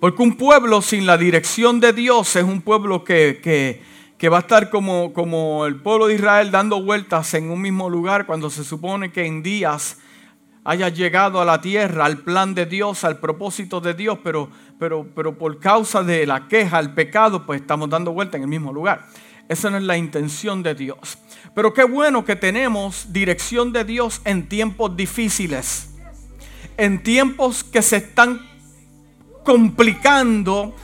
Porque un pueblo sin la dirección de Dios es un pueblo que, que, va a estar como, como el pueblo de Israel dando vueltas en un mismo lugar cuando se supone que en días haya llegado a la tierra, al plan de Dios, al propósito de Dios, pero, pero, pero por causa de la queja, el pecado, pues estamos dando vueltas en el mismo lugar. Esa no es la intención de Dios. Pero qué bueno que tenemos dirección de Dios en tiempos difíciles, en tiempos que se están complicando.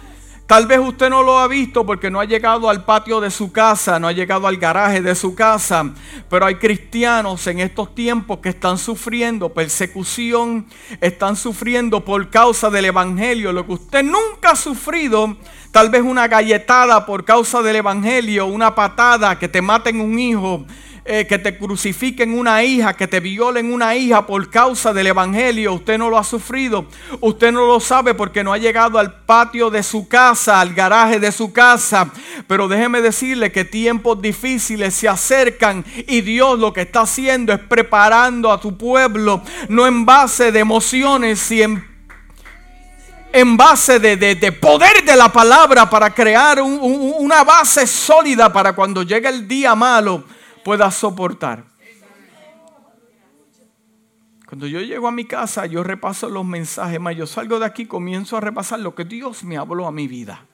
Tal vez usted no lo ha visto porque no ha llegado al patio de su casa, no ha llegado al garaje de su casa, pero hay cristianos en estos tiempos que están sufriendo persecución, están sufriendo por causa del Evangelio, lo que usted nunca ha sufrido, tal vez una galletada por causa del Evangelio, una patada, que te maten un hijo, eh, que te crucifiquen una hija, que te violen una hija por causa del Evangelio. Usted no lo ha sufrido. Usted no lo sabe porque no ha llegado al patio de su casa, al garaje de su casa. Pero déjeme decirle que tiempos difíciles se acercan y Dios lo que está haciendo es preparando a tu pueblo, no en base de emociones, sino en base de, poder de la palabra para crear una base sólida para cuando llegue el día malo pueda soportar. Cuando yo llego a mi casa, yo repaso los mensajes, más yo salgo de aquí, comienzo a repasar lo que Dios me habló a mi vida.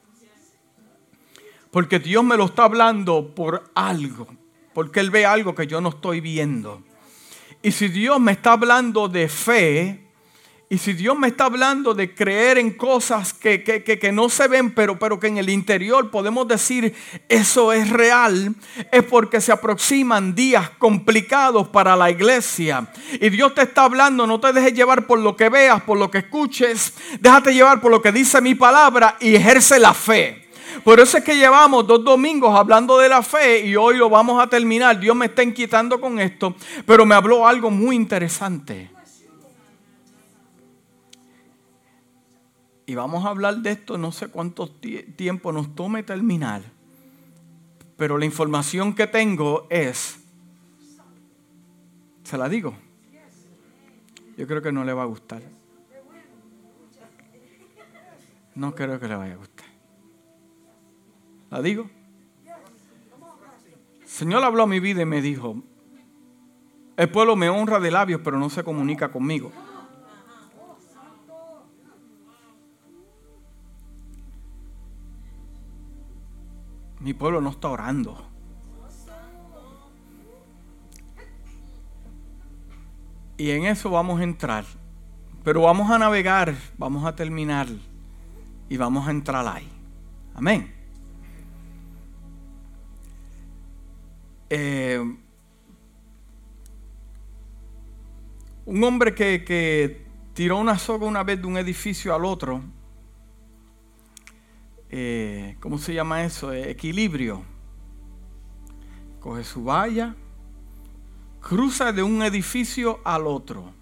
Porque Dios me lo está hablando por algo, porque Él ve algo que yo no estoy viendo. Y si Dios me está hablando de fe, y si Dios me está hablando de creer en cosas que, que, no se ven, pero, pero que en el interior podemos decir eso es real, es porque se aproximan días complicados para la iglesia. Y Dios te está hablando, no te dejes llevar por lo que veas, por lo que escuches, déjate llevar por lo que dice mi palabra y ejerce la fe. Por eso es que llevamos dos domingos hablando de la fe y hoy lo vamos a terminar. Dios me está inquietando con esto, pero me habló algo muy interesante. Y vamos a hablar de esto, no sé cuánto tiempo nos tome terminar. Pero la información que tengo es, ¿se la digo? Yo creo que no le va a gustar. No creo que le vaya a gustar. ¿La digo? El Señor habló a mi vida y me dijo, el pueblo me honra de labios, pero no se comunica conmigo. Mi pueblo no está orando. Y en eso vamos a entrar. Pero vamos a navegar, vamos a terminar y vamos a entrar ahí. Amén. Eh, un hombre que, que tiró una soga una vez de un edificio al otro eh, ¿cómo se llama eso? Eh, equilibrio. Coge su valla, cruza de un edificio al otro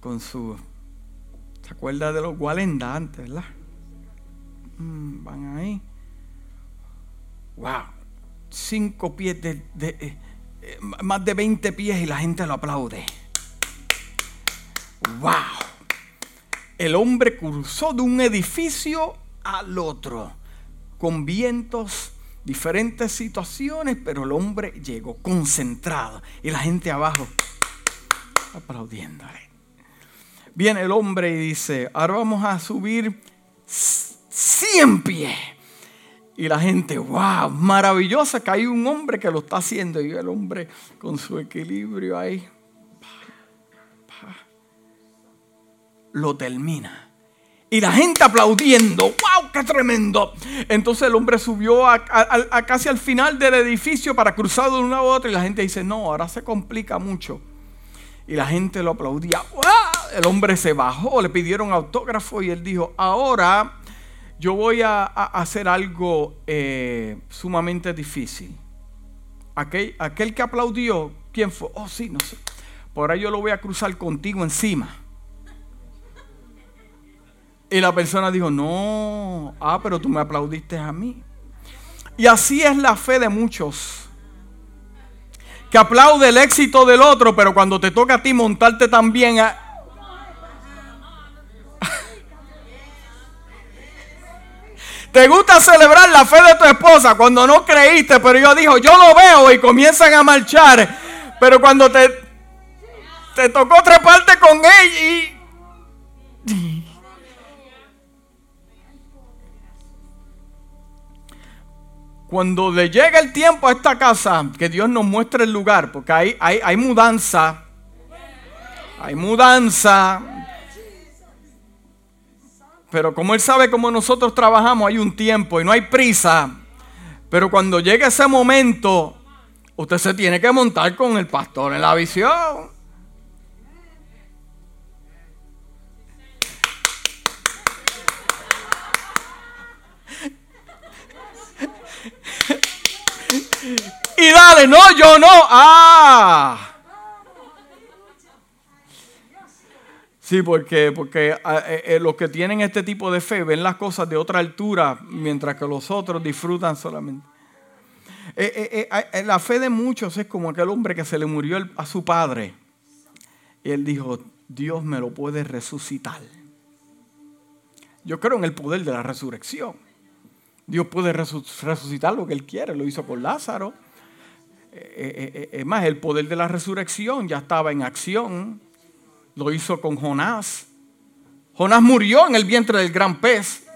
con su... ¿Se acuerda de los Gualenda antes, verdad? Mm, van ahí. ¡Wow! Cinco pies de... Eh, más de 20 pies y la gente lo aplaude. ¡Wow! El hombre cruzó de un edificio al otro, con vientos, diferentes situaciones, pero el hombre llegó concentrado y la gente abajo aplaudiéndole. Viene el hombre y dice, ahora vamos a subir 100 pies. Y la gente, wow, maravillosa que hay un hombre que lo está haciendo. Y el hombre con su equilibrio ahí, lo termina. Y la gente aplaudiendo, wow, qué tremendo. Entonces el hombre subió a, casi al final del edificio para cruzar de una a otra y la gente dice, no, ahora se complica mucho. Y la gente lo aplaudía. ¡Wow! El hombre se bajó, le pidieron autógrafo y él dijo, ahora yo voy a, hacer algo eh, sumamente difícil. Aquel, aquel que aplaudió, ¿quién fue? Oh, sí, no sé. Por ahí yo lo voy a cruzar contigo encima. Y la persona dijo, no, ah, pero tú me aplaudiste a mí. Y así es la fe de muchos. Que aplaude el éxito del otro, pero cuando te toca a ti montarte también a... Te gusta celebrar la fe de tu esposa cuando no creíste, pero yo dijo, yo lo veo y comienzan a marchar. Pero cuando te, te tocó parte con ella y... Cuando le llega el tiempo a esta casa, que Dios nos muestre el lugar, porque hay, hay, mudanza, hay mudanza, pero como Él sabe cómo nosotros trabajamos, hay un tiempo y no hay prisa. Pero cuando llegue ese momento, usted se tiene que montar con el pastor en la visión. No, yo no. Ah. Sí, porque, porque ah, eh, eh, los que tienen este tipo de fe ven las cosas de otra altura, mientras que los otros disfrutan solamente. Eh, la fe de muchos es como aquel hombre que se le murió a su padre. Y él dijo, Dios me lo puede resucitar. Yo creo en el poder de la resurrección. Dios puede resucitar lo que Él quiere. Lo hizo con Lázaro. Es más, el poder de la resurrección ya estaba en acción lo hizo con Jonás. Jonás murió en el vientre del gran pez.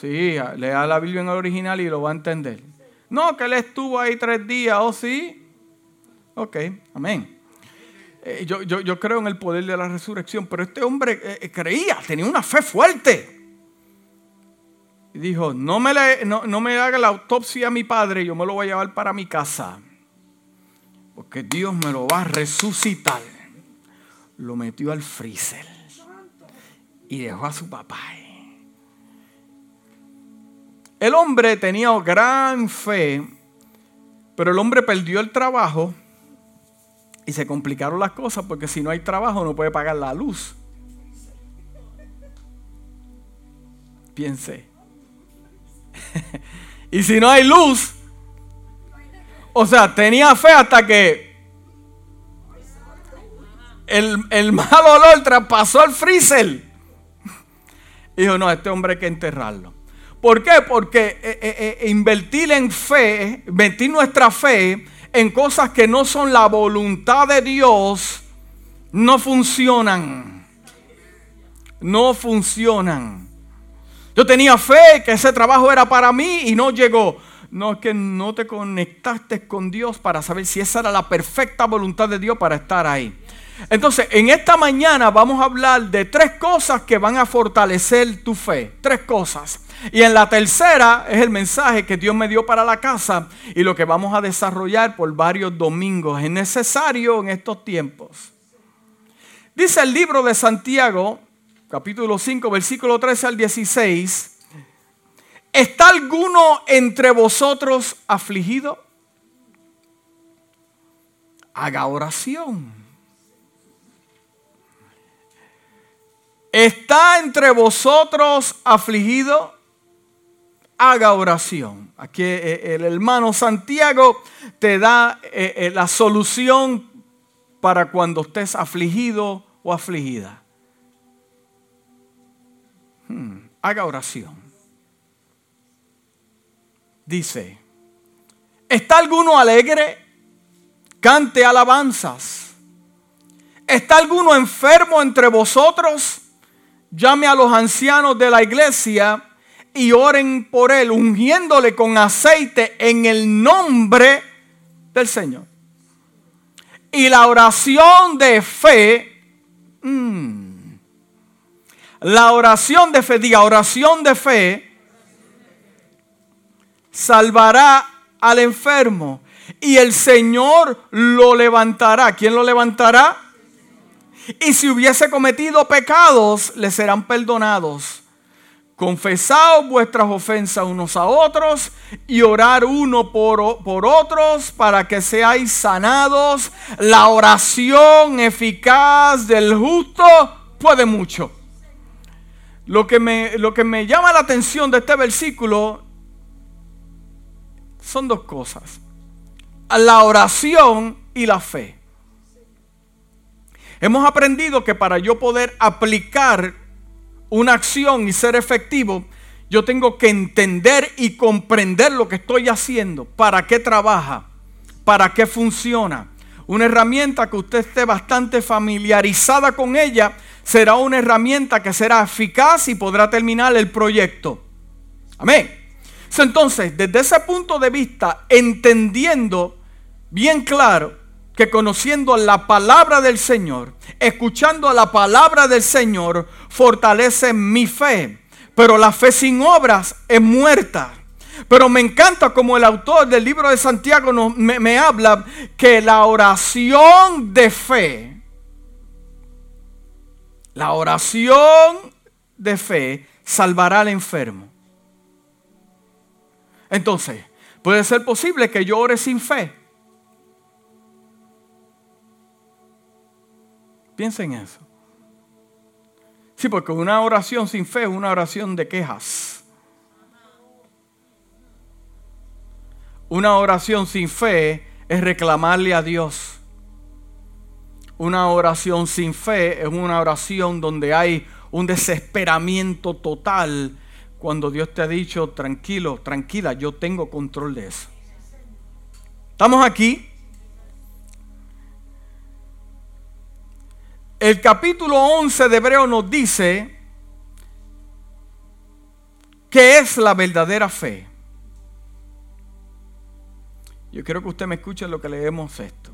Sí, lea la Biblia en el original y lo va a entender. No, que él estuvo ahí tres días, ¿oh sí? Ok, amén. Eh, yo, creo en el poder de la resurrección, pero este hombre eh, eh, creía, tenía una fe fuerte. Y dijo, no me, no, no me haga la autopsia a mi padre, yo me lo voy a llevar para mi casa. Porque Dios me lo va a resucitar lo metió al freezer y dejó a su papá. El hombre tenía gran fe, pero el hombre perdió el trabajo y se complicaron las cosas porque si no hay trabajo no puede pagar la luz. Piense. y si no hay luz, o sea, tenía fe hasta que el, el mal olor traspasó al freezer. Dijo, no, este hombre hay que enterrarlo. ¿Por qué? Porque eh, eh, eh, invertir en fe, invertir nuestra fe en cosas que no son la voluntad de Dios, no funcionan. No funcionan. Yo tenía fe que ese trabajo era para mí y no llegó. No es que no te conectaste con Dios para saber si esa era la perfecta voluntad de Dios para estar ahí. Entonces, en esta mañana vamos a hablar de tres cosas que van a fortalecer tu fe. Tres cosas. Y en la tercera es el mensaje que Dios me dio para la casa y lo que vamos a desarrollar por varios domingos. Es necesario en estos tiempos. Dice el libro de Santiago, capítulo 5, versículo 13 al 16. ¿Está alguno entre vosotros afligido? Haga oración. ¿Está entre vosotros afligido? Haga oración. Aquí eh, eh, el hermano Santiago te da eh, la solución para cuando estés afligido o afligida. Hmm, haga oración. Dice, ¿está alguno alegre? Cante alabanzas. ¿Está alguno enfermo entre vosotros? llame a los ancianos de la iglesia y oren por él, ungiéndole con aceite en el nombre del Señor. Y la oración de fe, mm, la oración de fe, diga oración de fe, salvará al enfermo y el Señor lo levantará. ¿Quién lo levantará? Y si hubiese cometido pecados, le serán perdonados. Confesaos vuestras ofensas unos a otros y orar uno por, por, otros para que seáis sanados. La oración eficaz del justo puede mucho. Lo que me, lo que me llama la atención de este versículo son dos cosas. La oración y la fe. Hemos aprendido que para yo poder aplicar una acción y ser efectivo, yo tengo que entender y comprender lo que estoy haciendo, para qué trabaja, para qué funciona. Una herramienta que usted esté bastante familiarizada con ella será una herramienta que será eficaz y podrá terminar el proyecto. Amén. Entonces, desde ese punto de vista, entendiendo bien claro que conociendo la palabra del Señor, escuchando la palabra del Señor, fortalece mi fe. Pero la fe sin obras es muerta. Pero me encanta como el autor del libro de Santiago me, me habla que la oración de fe, la oración de fe salvará al enfermo. Entonces, puede ser posible que yo ore sin fe. Piensa en eso. Sí, porque una oración sin fe es una oración de quejas. Una oración sin fe es reclamarle a Dios. Una oración sin fe es una oración donde hay un desesperamiento total cuando Dios te ha dicho, tranquilo, tranquila, yo tengo control de eso. ¿Estamos aquí? El capítulo 11 de Hebreo nos dice que es la verdadera fe. Yo quiero que usted me escuche lo que leemos esto.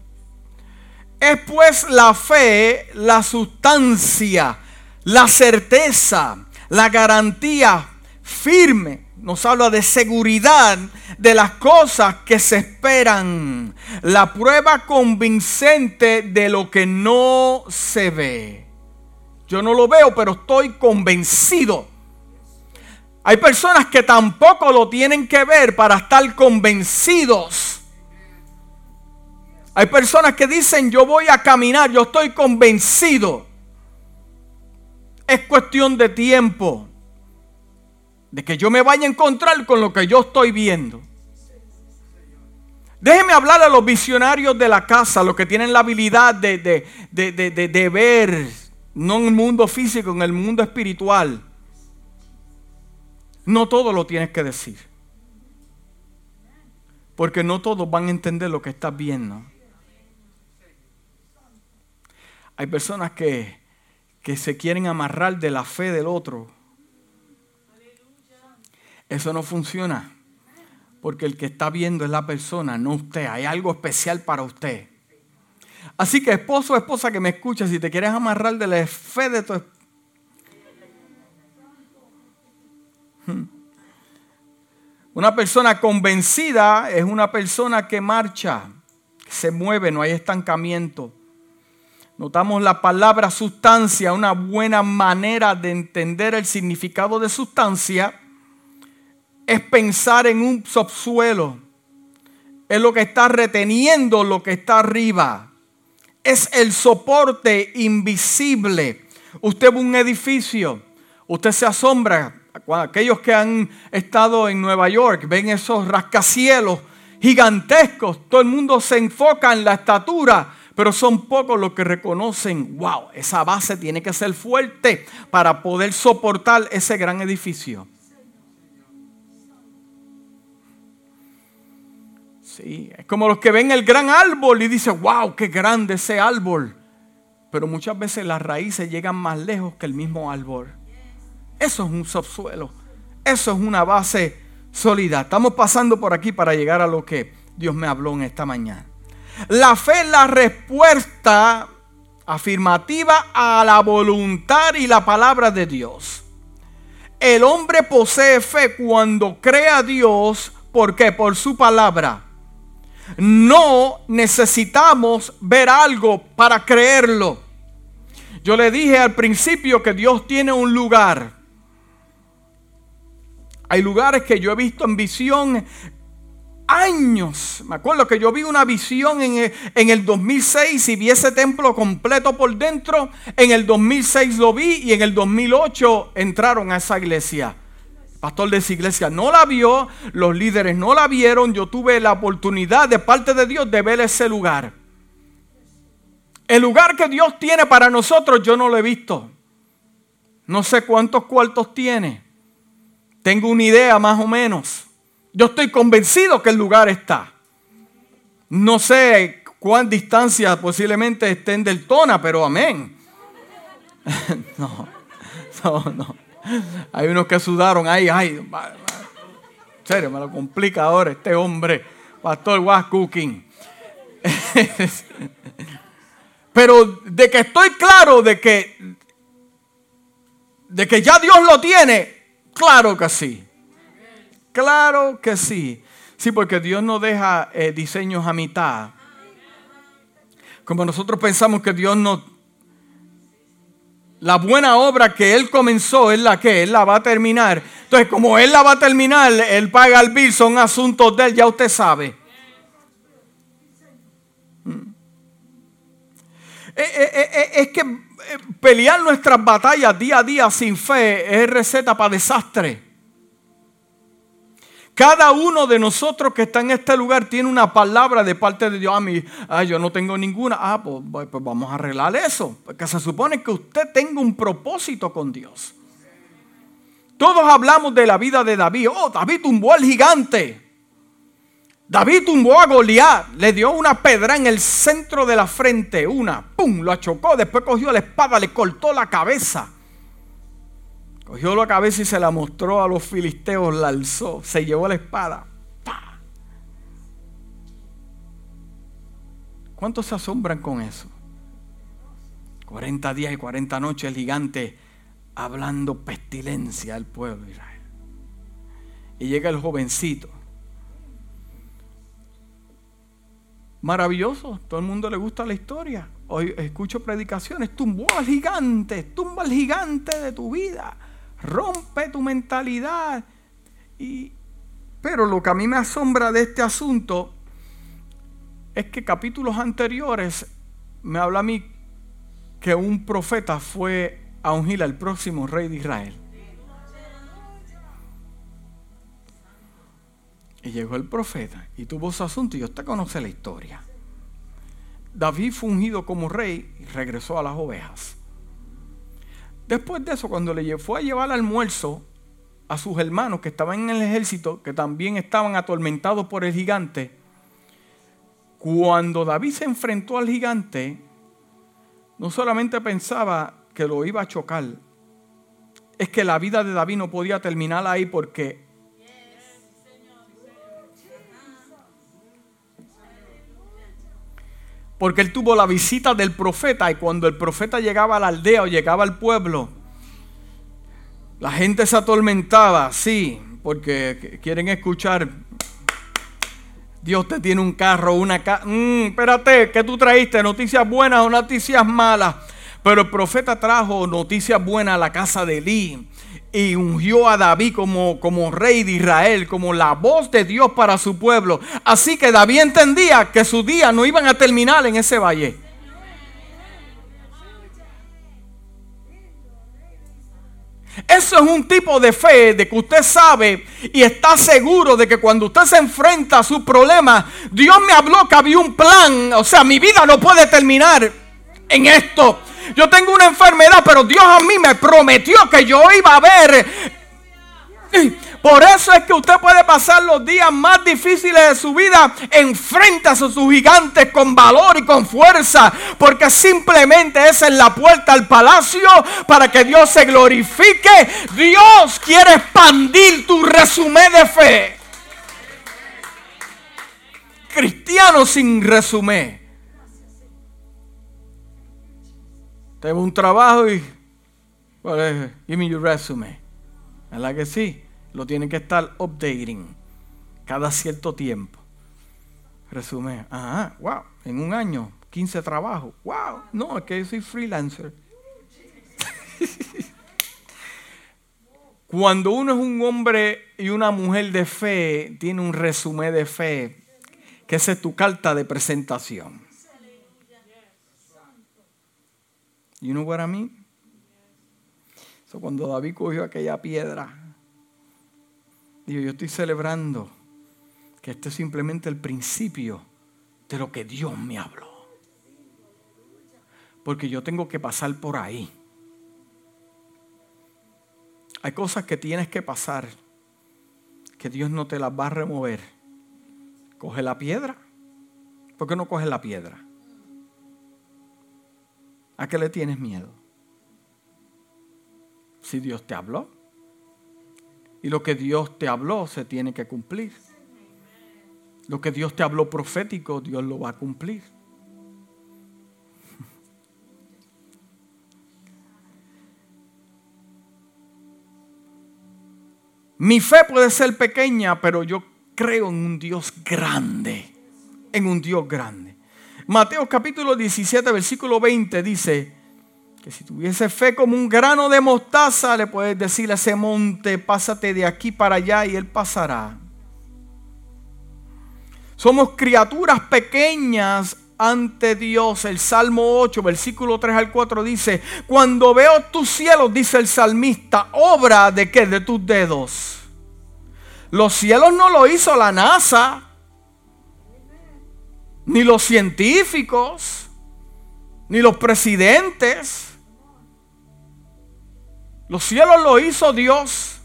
Es pues la fe, la sustancia, la certeza, la garantía firme nos habla de seguridad de las cosas que se esperan. La prueba convincente de lo que no se ve. Yo no lo veo, pero estoy convencido. Hay personas que tampoco lo tienen que ver para estar convencidos. Hay personas que dicen, yo voy a caminar, yo estoy convencido. Es cuestión de tiempo de que yo me vaya a encontrar con lo que yo estoy viendo. Déjeme hablar a los visionarios de la casa, los que tienen la habilidad de, de, ver, no en el mundo físico, en el mundo espiritual. No todo lo tienes que decir. Porque no todos van a entender lo que estás viendo. Hay personas que, que se quieren amarrar de la fe del otro eso no funciona. Porque el que está viendo es la persona, no usted. Hay algo especial para usted. Así que esposo o esposa que me escucha, si te quieres amarrar de la fe de tu hmm. Una persona convencida es una persona que marcha, se mueve, no hay estancamiento. Notamos la palabra sustancia, una buena manera de entender el significado de sustancia es pensar en un subsuelo. Es lo que está reteniendo lo que está arriba. Es el soporte invisible. Usted ve un edificio, usted se asombra. Aquellos que han estado en Nueva York ven esos rascacielos gigantescos. Todo el mundo se enfoca en la estatura, pero son pocos los que reconocen, wow, esa base tiene que ser fuerte para poder soportar ese gran edificio. es como los que ven el gran árbol y dicen, wow, qué grande ese árbol. Pero muchas veces las raíces llegan más lejos que el mismo árbol. Eso es un subsuelo. Eso es una base sólida. Estamos pasando por aquí para llegar a lo que Dios me habló en esta mañana. La fe es la respuesta afirmativa a la voluntad y la palabra de Dios. El hombre posee fe cuando cree a Dios. ¿Por qué? Por su palabra. No necesitamos ver algo para creerlo. Yo le dije al principio que Dios tiene un lugar. Hay lugares que yo he visto en visión años. Me acuerdo que yo vi una visión en el, en el, 2006 y vi ese templo completo por dentro. En el 2006 lo vi y en el 2008 entraron a esa iglesia pastor de esa iglesia no la vio, los líderes no la vieron, yo tuve la oportunidad de parte de Dios de ver ese lugar. El lugar que Dios tiene para nosotros yo no lo he visto. No sé cuántos cuartos tiene, Tengo una idea más o menos. Yo estoy convencido que el lugar está. No sé cuán distancia posiblemente estén del Tona, pero amén. no, no, no. Hay unos que sudaron ahí, ay, en serio, me lo complica ahora este hombre, Pastor Was Cooking. Pero de que estoy claro de que de que ya Dios lo tiene, claro que sí. Claro que sí. Sí, porque Dios no deja eh, diseños a mitad. Como nosotros pensamos que Dios no... La buena obra que Él comenzó es la que Él la va a terminar. Entonces, como Él la va a terminar, Él paga el bill, son asuntos de Él, ya usted sabe. Mm. Eh, eh, es que pelear nuestras batallas día a día sin fe es receta para desastre. Cada uno de nosotros que está en este lugar tiene una palabra de parte de Dios. A mí, yo no tengo ninguna. Ah, pues, pues, pues, vamos a arreglar eso. Porque se supone que usted tenga un propósito con Dios. Todos hablamos de la vida de David. Oh, David tumbó al gigante. David tumbó a Goliat, le dio una pedra en el centro de la frente, una, pum, lo achocó, después cogió la espada, le cortó la cabeza. Cogió la cabeza y se la mostró a los filisteos, la alzó, se llevó la espada. ¿Cuántos se asombran con eso? 40 días y 40 noches el gigante hablando pestilencia al pueblo de Israel. Y llega el jovencito. Maravilloso, todo el mundo le gusta la historia. Hoy escucho predicaciones, tumbó al gigante, tumba al gigante de tu vida rompe tu mentalidad. Y, pero lo que a mí me asombra de este asunto es que capítulos anteriores me habla a mí que un profeta fue a ungir al próximo rey de Israel. Y llegó el profeta y tuvo su asunto y usted conoce la historia. David fue ungido como rey y regresó a las ovejas. Después de eso, cuando le fue a llevar almuerzo a sus hermanos que estaban en el ejército, que también estaban atormentados por el gigante, cuando David se enfrentó al gigante, no solamente pensaba que lo iba a chocar, es que la vida de David no podía terminar ahí porque porque él tuvo la visita del profeta y cuando el profeta llegaba a la aldea o llegaba al pueblo, la gente se atormentaba, sí, porque quieren escuchar, Dios te tiene un carro, una casa, mm, espérate, ¿qué tú traíste? ¿Noticias buenas o noticias malas? Pero el profeta trajo noticias buenas a la casa de Elí y ungió a David como, como rey de Israel, como la voz de Dios para su pueblo. Así que David entendía que sus días no iban a terminar en ese valle. Eso es un tipo de fe de que usted sabe y está seguro de que cuando usted se enfrenta a su problema, Dios me habló que había un plan. O sea, mi vida no puede terminar en esto. Yo tengo una enfermedad, pero Dios a mí me prometió que yo iba a ver. Por eso es que usted puede pasar los días más difíciles de su vida enfrente a sus gigantes con valor y con fuerza, porque simplemente esa es la puerta al palacio para que Dios se glorifique. Dios quiere expandir tu resumen de fe. Cristiano sin resumen. Tengo un trabajo y. give me your resume. ¿Verdad que sí? Lo tienen que estar updating cada cierto tiempo. Resumen. Ajá, wow. En un año, 15 trabajos. Wow. No, es que yo soy freelancer. Cuando uno es un hombre y una mujer de fe, tiene un resumen de fe, que es tu carta de presentación. You know what I mean? So, cuando David cogió aquella piedra, dijo, yo estoy celebrando que este es simplemente el principio de lo que Dios me habló. Porque yo tengo que pasar por ahí. Hay cosas que tienes que pasar que Dios no te las va a remover, coge la piedra. ¿Por qué no coges la piedra? ¿A qué le tienes miedo? Si Dios te habló. Y lo que Dios te habló se tiene que cumplir. Lo que Dios te habló profético, Dios lo va a cumplir. Mi fe puede ser pequeña, pero yo creo en un Dios grande. En un Dios grande. Mateo capítulo 17, versículo 20 dice que si tuviese fe como un grano de mostaza, le puedes decir a ese monte, pásate de aquí para allá y él pasará. Somos criaturas pequeñas ante Dios. El Salmo 8, versículo 3 al 4 dice, cuando veo tus cielos, dice el salmista, obra de qué? De tus dedos. Los cielos no lo hizo la NASA, ni los científicos, ni los presidentes. Los cielos lo hizo Dios.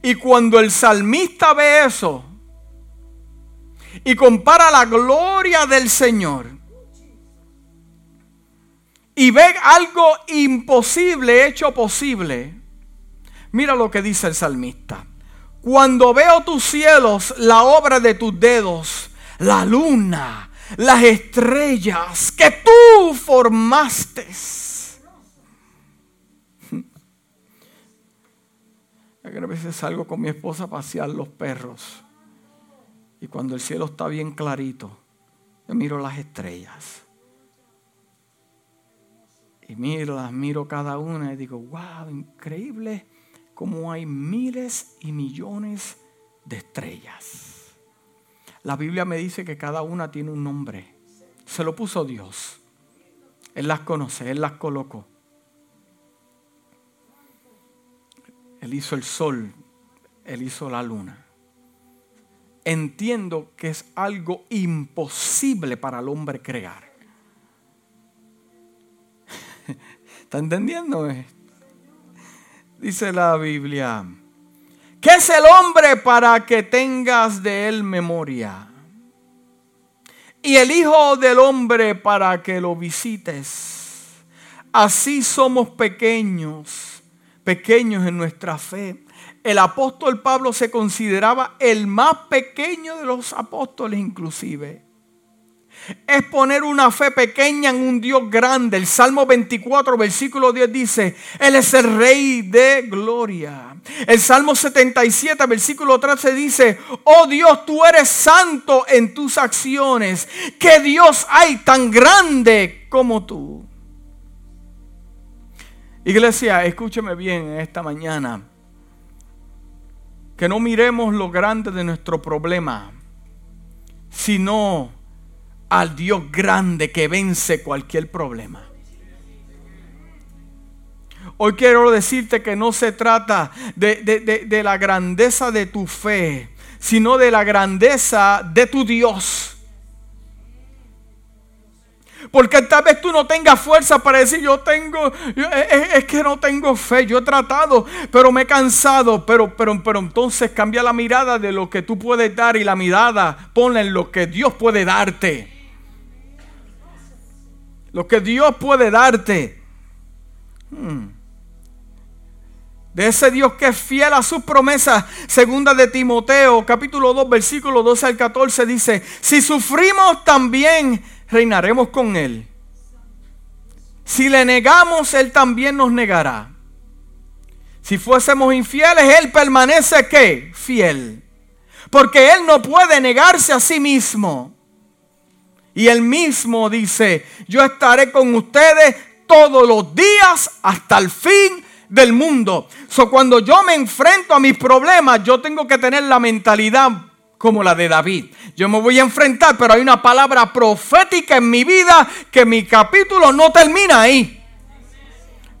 Y cuando el salmista ve eso y compara la gloria del Señor y ve algo imposible hecho posible, mira lo que dice el salmista. Cuando veo tus cielos, la obra de tus dedos, la luna, las estrellas que tú formaste. A veces salgo con mi esposa a pasear los perros. Y cuando el cielo está bien clarito, yo miro las estrellas. Y miro, las miro cada una y digo, wow, increíble como hay miles y millones de estrellas. La Biblia me dice que cada una tiene un nombre. Se lo puso Dios. Él las conoce, Él las colocó. Él hizo el sol, Él hizo la luna. Entiendo que es algo imposible para el hombre crear. ¿Está entendiendo esto? dice la Biblia. ¿Qué es el hombre para que tengas de él memoria? Y el Hijo del Hombre para que lo visites. Así somos pequeños, pequeños en nuestra fe. El apóstol Pablo se consideraba el más pequeño de los apóstoles inclusive es poner una fe pequeña en un Dios grande. El Salmo 24, versículo 10 dice, Él es el Rey de gloria. El Salmo 77, versículo 13 dice, oh Dios, tú eres santo en tus acciones. ¿Qué Dios hay tan grande como tú? Iglesia, escúcheme bien esta mañana. Que no miremos lo grande de nuestro problema, sino al Dios grande que vence cualquier problema. Hoy quiero decirte que no se trata de, la grandeza de tu fe, sino de la grandeza de tu Dios. Porque tal vez tú no tengas fuerza para decir, yo tengo, es, que no tengo fe, yo he tratado, pero me he cansado. Pero, pero, pero entonces cambia la mirada de lo que tú puedes dar y la mirada ponla en lo que Dios puede darte lo que Dios puede darte. Hmm. De ese Dios que es fiel a sus promesas. Segunda de Timoteo, capítulo 2, versículo 12 al 14 dice, si sufrimos también, reinaremos con Él. Si le negamos, Él también nos negará. Si fuésemos infieles, Él permanece ¿qué? Fiel. Porque Él no puede negarse a sí mismo. Y él mismo dice, yo estaré con ustedes todos los días hasta el fin del mundo. So, cuando yo me enfrento a mis problemas, yo tengo que tener la mentalidad como la de David. Yo me voy a enfrentar, pero hay una palabra profética en mi vida que mi capítulo no termina ahí.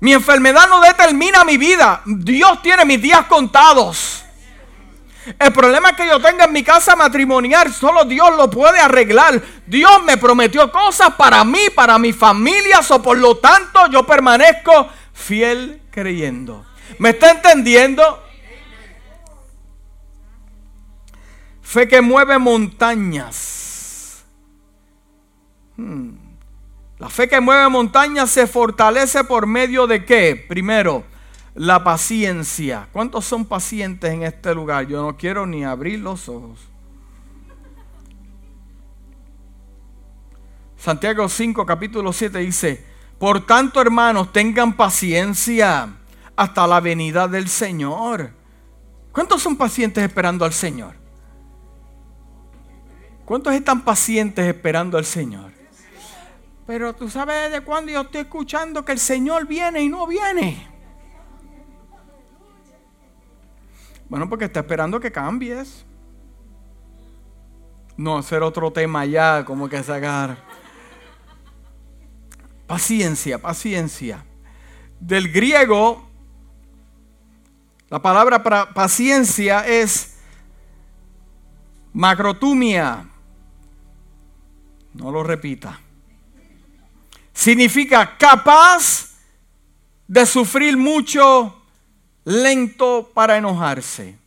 Mi enfermedad no determina mi vida. Dios tiene mis días contados. El problema que yo tenga en mi casa matrimonial, solo Dios lo puede arreglar. Dios me prometió cosas para mí, para mi familia, o por lo tanto yo permanezco fiel creyendo. ¿Me está entendiendo? Fe que mueve montañas. Hmm. La fe que mueve montañas se fortalece por medio de qué? Primero, la paciencia. ¿Cuántos son pacientes en este lugar? Yo no quiero ni abrir los ojos. Santiago 5, capítulo 7 dice, por tanto hermanos, tengan paciencia hasta la venida del Señor. ¿Cuántos son pacientes esperando al Señor? ¿Cuántos están pacientes esperando al Señor? Pero tú sabes de cuándo yo estoy escuchando que el Señor viene y no viene. Bueno, porque está esperando que cambies. No, hacer otro tema ya, como que sacar. Paciencia, paciencia. Del griego, la palabra para paciencia es macrotumia. No lo repita. Significa capaz de sufrir mucho lento para enojarse.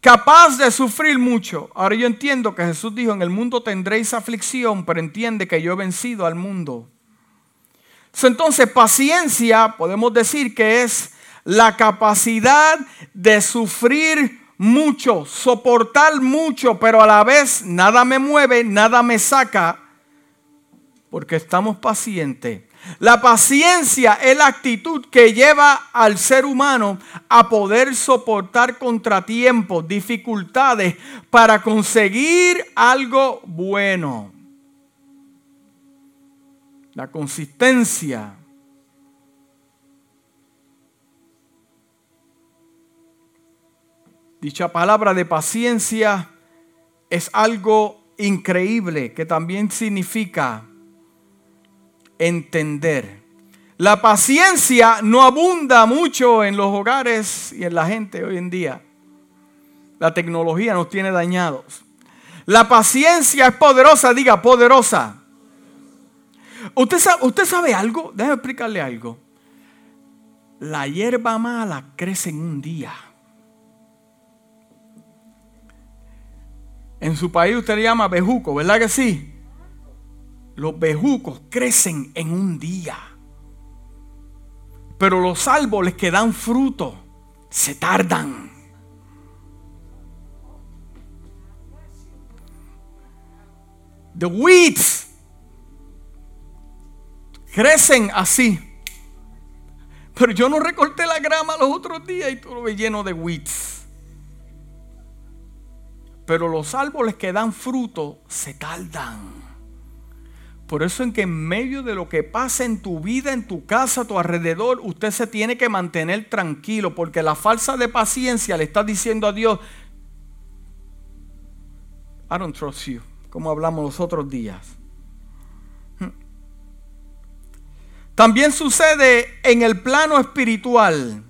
Capaz de sufrir mucho. Ahora yo entiendo que Jesús dijo, en el mundo tendréis aflicción, pero entiende que yo he vencido al mundo. Entonces, paciencia, podemos decir que es la capacidad de sufrir mucho, soportar mucho, pero a la vez nada me mueve, nada me saca, porque estamos pacientes. La paciencia es la actitud que lleva al ser humano a poder soportar contratiempos, dificultades, para conseguir algo bueno. La consistencia. Dicha palabra de paciencia es algo increíble que también significa entender. La paciencia no abunda mucho en los hogares y en la gente hoy en día. La tecnología nos tiene dañados. La paciencia es poderosa, diga poderosa. ¿Usted sabe, usted sabe algo? Déjeme explicarle algo. La hierba mala crece en un día. En su país usted le llama bejuco, ¿verdad que sí? Los bejucos crecen en un día. Pero los árboles que dan fruto se tardan. The weeds crecen así. Pero yo no recorté la grama los otros días y todo lo lleno de weeds. Pero los árboles que dan fruto se tardan. Por eso en que en medio de lo que pasa en tu vida, en tu casa, a tu alrededor, usted se tiene que mantener tranquilo, porque la falsa de paciencia le está diciendo a Dios, I don't trust you, como hablamos los otros días. También sucede en el plano espiritual,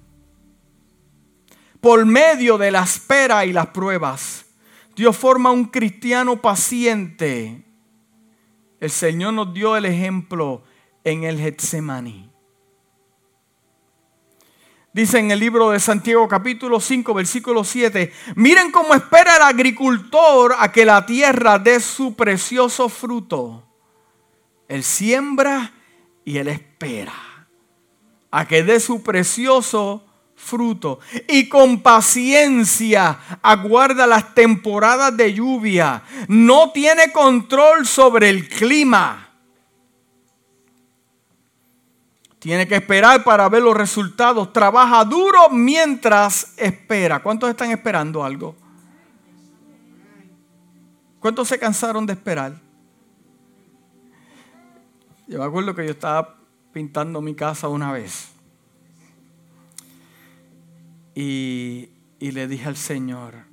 por medio de la espera y las pruebas. Dios forma un cristiano paciente el Señor nos dio el ejemplo en el Getsemaní. Dice en el libro de Santiago capítulo 5 versículo 7, miren cómo espera el agricultor a que la tierra dé su precioso fruto. Él siembra y él espera a que dé su precioso fruto y con paciencia aguarda las temporadas de lluvia. No tiene control sobre el clima. Tiene que esperar para ver los resultados. Trabaja duro mientras espera. ¿Cuántos están esperando algo? ¿Cuántos se cansaron de esperar? Yo me acuerdo que yo estaba pintando mi casa una vez. Y, le dije al Señor,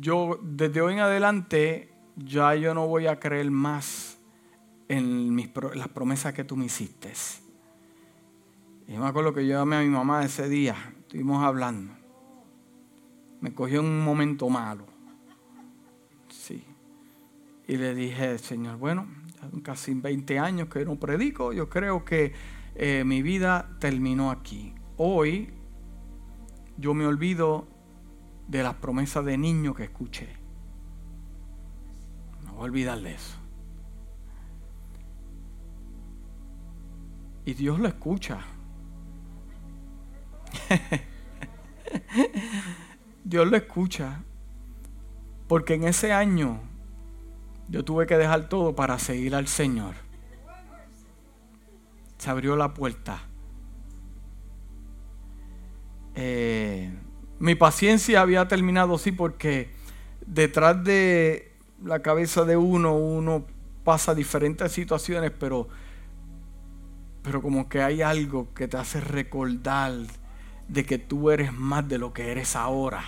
yo desde hoy en adelante ya yo no voy a creer más en mis, las promesas que tú me hiciste. Y me acuerdo que yo llamé a mi mamá ese día, estuvimos hablando. Me cogió un momento malo. Sí. Y le dije, Señor, bueno, casi 20 años que no predico, yo creo que eh, mi vida terminó aquí hoy yo me olvido de las promesas de niño que escuché. No voy a olvidar de eso. Y Dios lo escucha. Dios lo escucha. Porque en ese año yo tuve que dejar todo para seguir al Señor. Se abrió la puerta. Eh, mi paciencia había terminado, sí, porque detrás de la cabeza de uno, uno pasa diferentes situaciones, pero, pero como que hay algo que te hace recordar de que tú eres más de lo que eres ahora,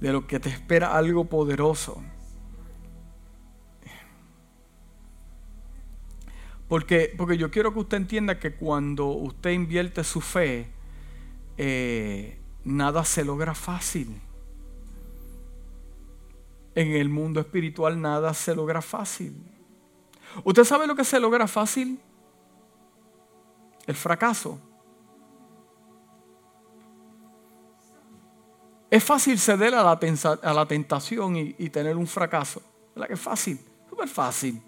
de lo que te espera algo poderoso. Porque, porque yo quiero que usted entienda que cuando usted invierte su fe, eh, nada se logra fácil. En el mundo espiritual nada se logra fácil. ¿Usted sabe lo que se logra fácil? El fracaso. Es fácil ceder a la, tentación y, y, tener un fracaso. ¿Verdad que es fácil? Súper fácil.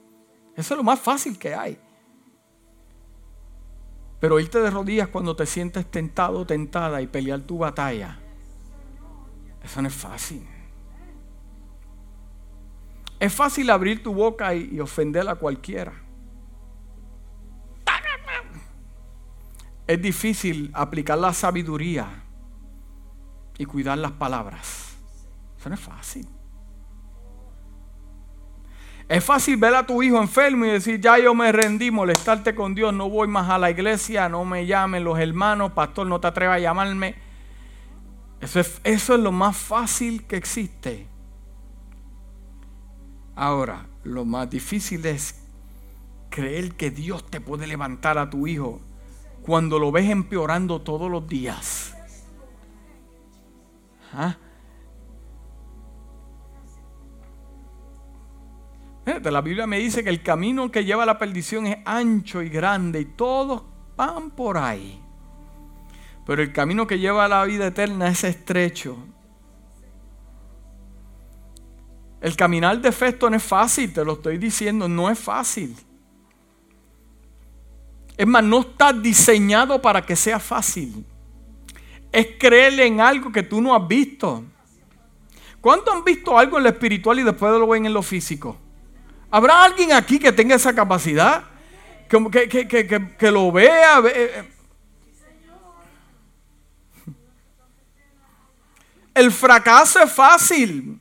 Eso es lo más fácil que hay. Pero irte de rodillas cuando te sientes tentado tentada y pelear tu batalla, eso no es fácil. Es fácil abrir tu boca y, y ofender a cualquiera. Es difícil aplicar la sabiduría y cuidar las palabras. Eso no es fácil. Es fácil ver a tu hijo enfermo y decir, ya yo me rendí, molestarte con Dios, no voy más a la iglesia, no me llamen los hermanos, pastor, no te atrevas a llamarme. Eso es, eso es lo más fácil que existe. Ahora, lo más difícil es creer que Dios te puede levantar a tu hijo cuando lo ves empeorando todos los días. ¿Ah? La Biblia me dice que el camino que lleva a la perdición es ancho y grande y todos van por ahí. Pero el camino que lleva a la vida eterna es estrecho. El caminar de fe no es fácil, te lo estoy diciendo, no es fácil. Es más, no está diseñado para que sea fácil. Es creer en algo que tú no has visto. ¿Cuántos han visto algo en lo espiritual y después lo ven en lo físico? ¿Habrá alguien aquí que tenga esa capacidad? Que, lo vea. Eh, el fracaso es fácil.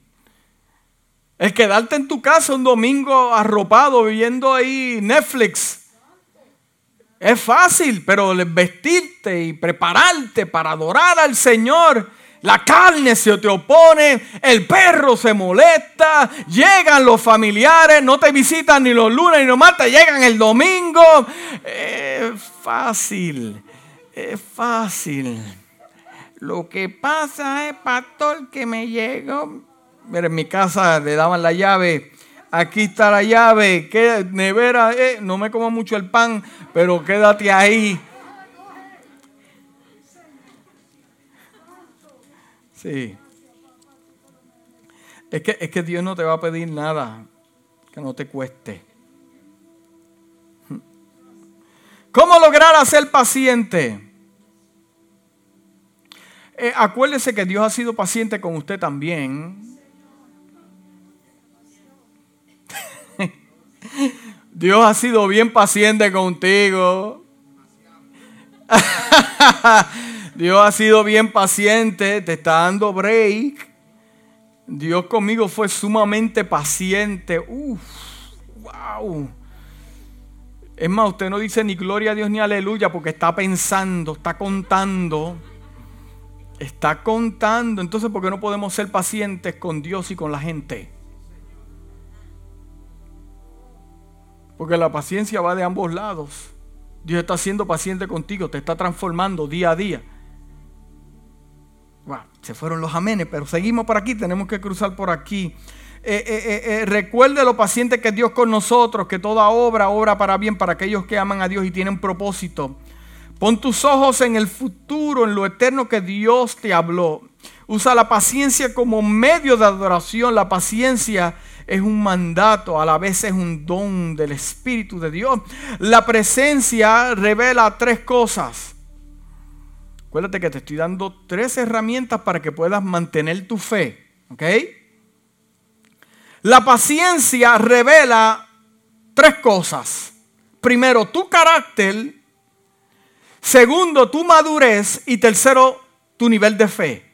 El quedarte en tu casa un domingo arropado viendo ahí Netflix. Es fácil, pero vestirte y prepararte para adorar al Señor la carne se te opone, el perro se molesta, llegan los familiares, no te visitan ni los lunes ni los martes, llegan el domingo. Es fácil, es fácil. Lo que pasa es, pastor, que me llego. Mira, en mi casa le daban la llave. Aquí está la llave. ¿Qué nevera? Eh, no me como mucho el pan, pero quédate ahí. Sí. Es que, es que Dios no te va a pedir nada que no te cueste. ¿Cómo lograr ser paciente? Eh, acuérdese que Dios ha sido paciente con usted también. Dios ha sido bien paciente contigo. Dios ha sido bien paciente, te está dando break. Dios conmigo fue sumamente paciente. Uf, wow. Es más, usted no dice ni gloria a Dios ni aleluya porque está pensando, está contando. Está contando. Entonces, ¿por qué no podemos ser pacientes con Dios y con la gente? Porque la paciencia va de ambos lados. Dios está siendo paciente contigo, te está transformando día a día se fueron los amenes, pero seguimos por aquí, tenemos que cruzar por aquí. Eh, eh, eh, recuerde lo paciente que Dios con nosotros, que toda obra obra para bien para aquellos que aman a Dios y tienen propósito. Pon tus ojos en el futuro, en lo eterno que Dios te habló. usa la paciencia como medio de adoración. La paciencia es un mandato, a la vez es un don del Espíritu de Dios. La presencia revela tres cosas. Acuérdate que te estoy dando tres herramientas para que puedas mantener tu fe. ¿Ok? La paciencia revela tres cosas. Primero, tu carácter. Segundo, tu madurez. Y tercero, tu nivel de fe.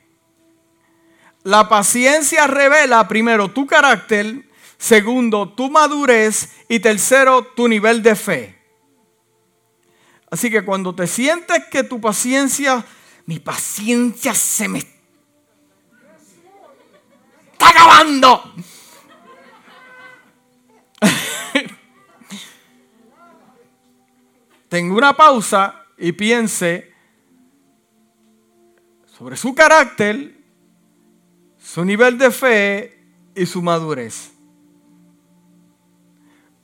La paciencia revela primero tu carácter, segundo tu madurez y tercero tu nivel de fe. Así que cuando te sientes que tu paciencia, mi paciencia se me está acabando. Tengo una pausa y piense sobre su carácter su nivel de fe y su madurez.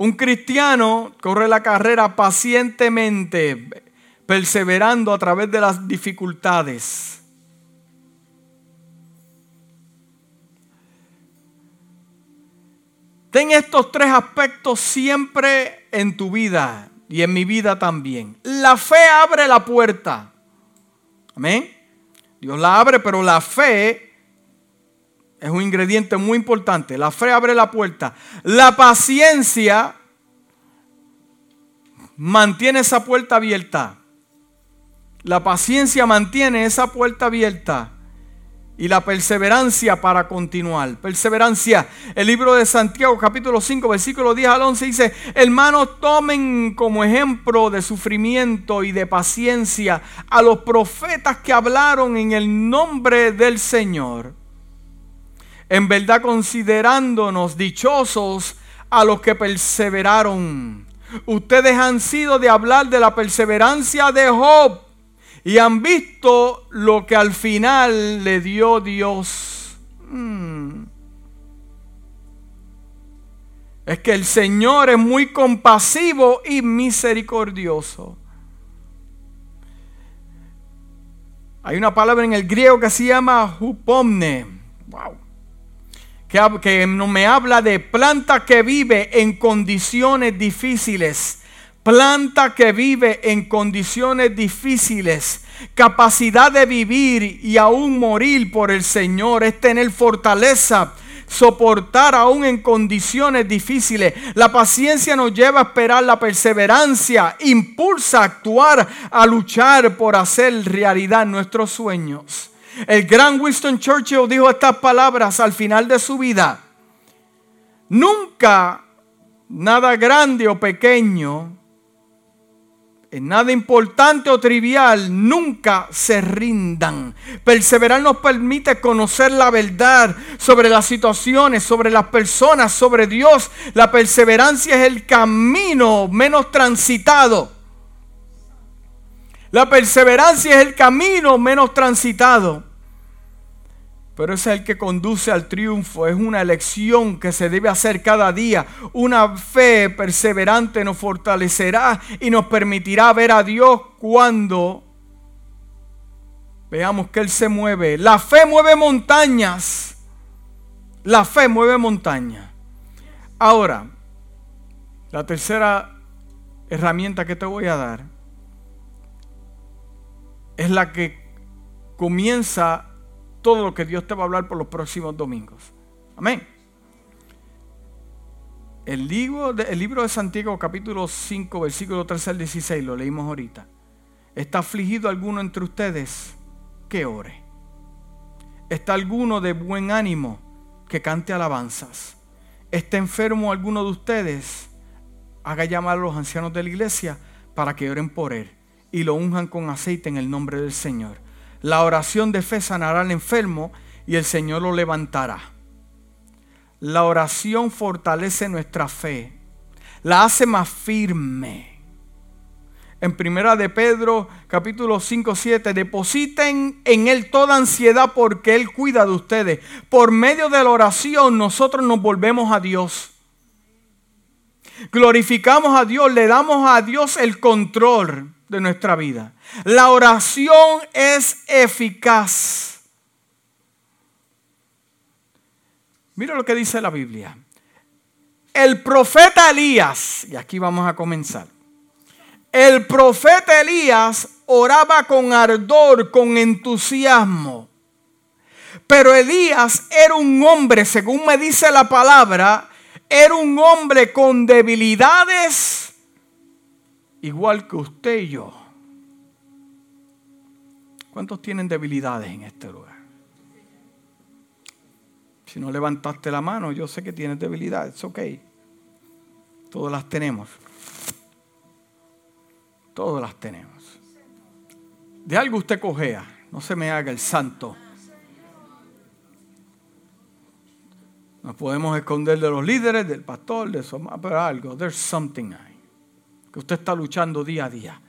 Un cristiano corre la carrera pacientemente, perseverando a través de las dificultades. Ten estos tres aspectos siempre en tu vida y en mi vida también. La fe abre la puerta. Amén. Dios la abre, pero la fe es un ingrediente muy importante. La fe abre la puerta. La paciencia mantiene esa puerta abierta. La paciencia mantiene esa puerta abierta. Y la perseverancia para continuar. Perseverancia. El libro de Santiago capítulo 5 versículo 10 al 11 dice, hermanos tomen como ejemplo de sufrimiento y de paciencia a los profetas que hablaron en el nombre del Señor en verdad considerándonos dichosos a los que perseveraron. Ustedes han sido de hablar de la perseverancia de Job y han visto lo que al final le dio Dios. Hmm. Es que el Señor es muy compasivo y misericordioso. Hay una palabra en el griego que se llama hupomne. Wow que, me habla de planta que vive en condiciones difíciles. Planta que vive en condiciones difíciles. Capacidad de vivir y aún morir por el Señor es tener fortaleza soportar aún en condiciones difíciles. La paciencia nos lleva a esperar la perseverancia, impulsa a actuar, a luchar por hacer realidad nuestros sueños. El gran Winston Churchill dijo estas palabras al final de su vida. Nunca nada grande o pequeño, en nada importante o trivial, nunca se rindan. Perseverar nos permite conocer la verdad sobre las situaciones, sobre las personas, sobre Dios. La perseverancia es el camino menos transitado la perseverancia es el camino menos transitado, pero es el que conduce al triunfo. Es una elección que se debe hacer cada día. Una fe perseverante nos fortalecerá y nos permitirá ver a Dios cuando veamos que Él se mueve. La fe mueve montañas. La fe mueve montañas. Ahora, la tercera herramienta que te voy a dar es la que comienza todo lo que Dios te va a hablar por los próximos domingos. Amén. El libro, de, Santiago capítulo 5 versículo 13 al 16 lo leímos ahorita. ¿Está afligido alguno entre ustedes? Que ore. ¿Está alguno de buen ánimo? Que cante alabanzas. ¿Está enfermo alguno de ustedes? Haga llamar a los ancianos de la iglesia para que oren por él y lo unjan con aceite en el nombre del Señor. La oración de fe sanará al enfermo y el Señor lo levantará. La oración fortalece nuestra fe, la hace más firme. En primera de Pedro, capítulo 5, 7, depositen en Él toda ansiedad porque Él cuida de ustedes. Por medio de la oración nosotros nos volvemos a Dios. Glorificamos a Dios, le damos a Dios el control de nuestra vida. La oración es eficaz. Mira lo que dice la Biblia. El profeta Elías, y aquí vamos a comenzar. El profeta Elías oraba con ardor, con entusiasmo. Pero Elías era un hombre, según me dice la palabra, era un hombre con debilidades igual que usted y yo. ¿Cuántos tienen debilidades en este lugar? Si no levantaste la mano, yo sé que tienes debilidades, ok. Todas las tenemos. Todas las tenemos. De algo usted cojea, no se me haga el santo. Nos podemos esconder de los líderes, del pastor, de eso, pero algo, there's something. Que usted está luchando día a día.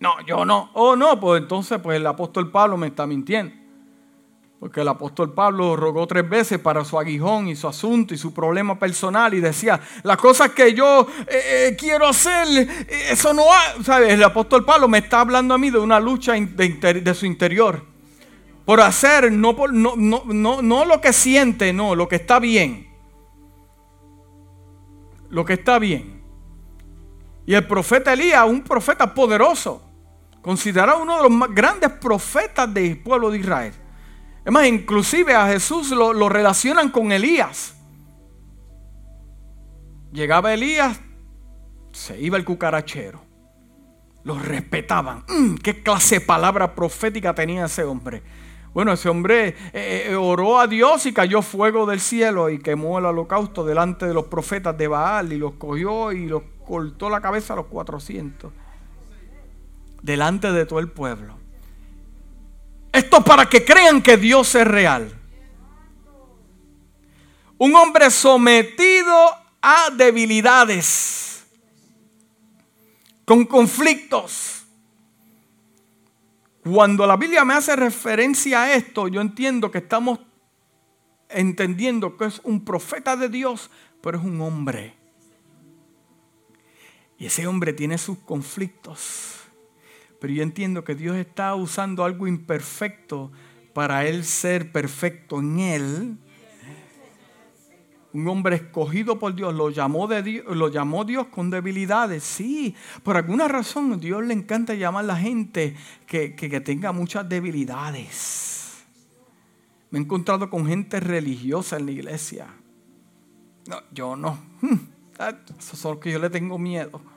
No, yo no. Oh, no, pues entonces pues el apóstol Pablo me está mintiendo. Porque el apóstol Pablo rogó tres veces para su aguijón y su asunto y su problema personal y decía, las cosas que yo eh, eh, quiero hacer, eh, eso no hay. ¿Sabes? El apóstol Pablo me está hablando a mí de una lucha de, su interior. Por hacer, no, no, no, no, no lo que siente, no, lo que está bien. Lo que está bien. Y el profeta Elías, un profeta poderoso considerado uno de los más grandes profetas del pueblo de Israel. Es más, inclusive a Jesús lo, relacionan con Elías. Llegaba Elías, se iba el cucarachero. Lo respetaban. Mm, ¿Qué clase de palabra profética tenía ese hombre? Bueno, ese hombre eh, eh, oró a Dios y cayó fuego del cielo y quemó el holocausto delante de los profetas de Baal y los cogió y los cortó la cabeza a los 400 delante de todo el pueblo. Esto para que crean que Dios es real. Un hombre sometido a debilidades, con conflictos. Cuando la Biblia me hace referencia a esto, yo entiendo que estamos entendiendo que es un profeta de Dios, pero es un hombre. Y ese hombre tiene sus conflictos. Pero yo entiendo que Dios está usando algo imperfecto para Él ser perfecto en Él. Un hombre escogido por Dios, lo llamó, de Dios, lo llamó Dios con debilidades. Sí, por alguna razón Dios le encanta llamar a la gente que, que, tenga muchas debilidades. Me he encontrado con gente religiosa en la iglesia. No, yo no. Hmm, eso es lo que yo le tengo miedo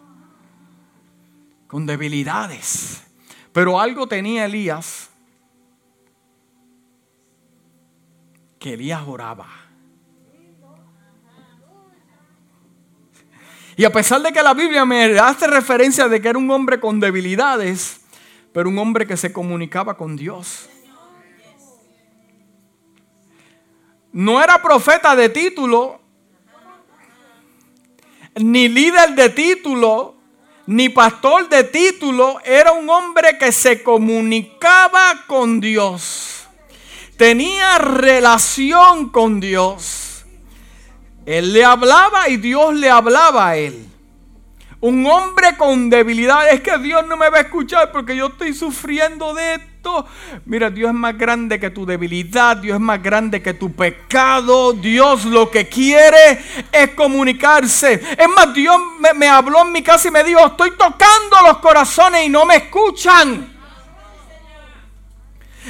con debilidades. Pero algo tenía Elías que Elías oraba. Y a pesar de que la Biblia me hace referencia de que era un hombre con debilidades, pero un hombre que se comunicaba con Dios. No era profeta de título, ni líder de título, ni pastor de título, era un hombre que se comunicaba con Dios. Tenía relación con Dios. Él le hablaba y Dios le hablaba a él. Un hombre con debilidad. Es que Dios no me va a escuchar porque yo estoy sufriendo de Mira, Dios es más grande que tu debilidad. Dios es más grande que tu pecado. Dios lo que quiere es comunicarse. Es más, Dios me habló en mi casa y me dijo, estoy tocando los corazones y no me escuchan.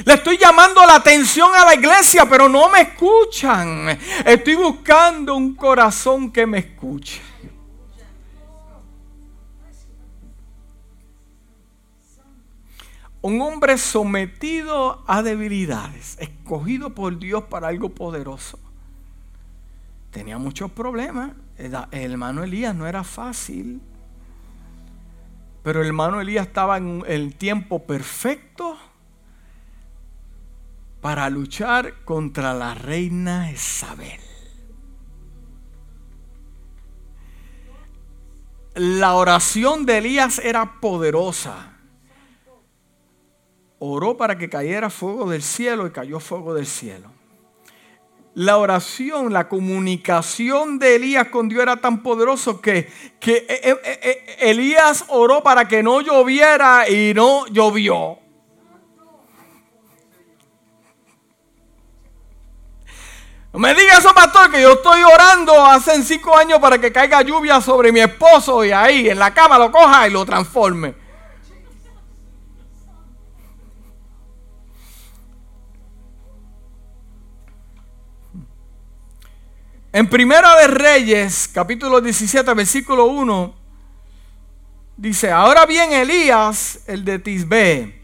Le estoy llamando la atención a la iglesia, pero no me escuchan. Estoy buscando un corazón que me escuche. Un hombre sometido a debilidades, escogido por Dios para algo poderoso. Tenía muchos problemas. El hermano Elías no era fácil. Pero el hermano Elías estaba en el tiempo perfecto para luchar contra la reina Isabel. La oración de Elías era poderosa oró para que cayera fuego del cielo y cayó fuego del cielo. La oración, la comunicación de Elías con Dios era tan poderoso que, que eh, eh, eh, Elías oró para que no lloviera y no llovió. No me diga eso, pastor, que yo estoy orando hace cinco años para que caiga lluvia sobre mi esposo y ahí en la cama lo coja y lo transforme. En Primera de Reyes, capítulo 17, versículo 1, dice, ahora bien Elías, el de Tisbe,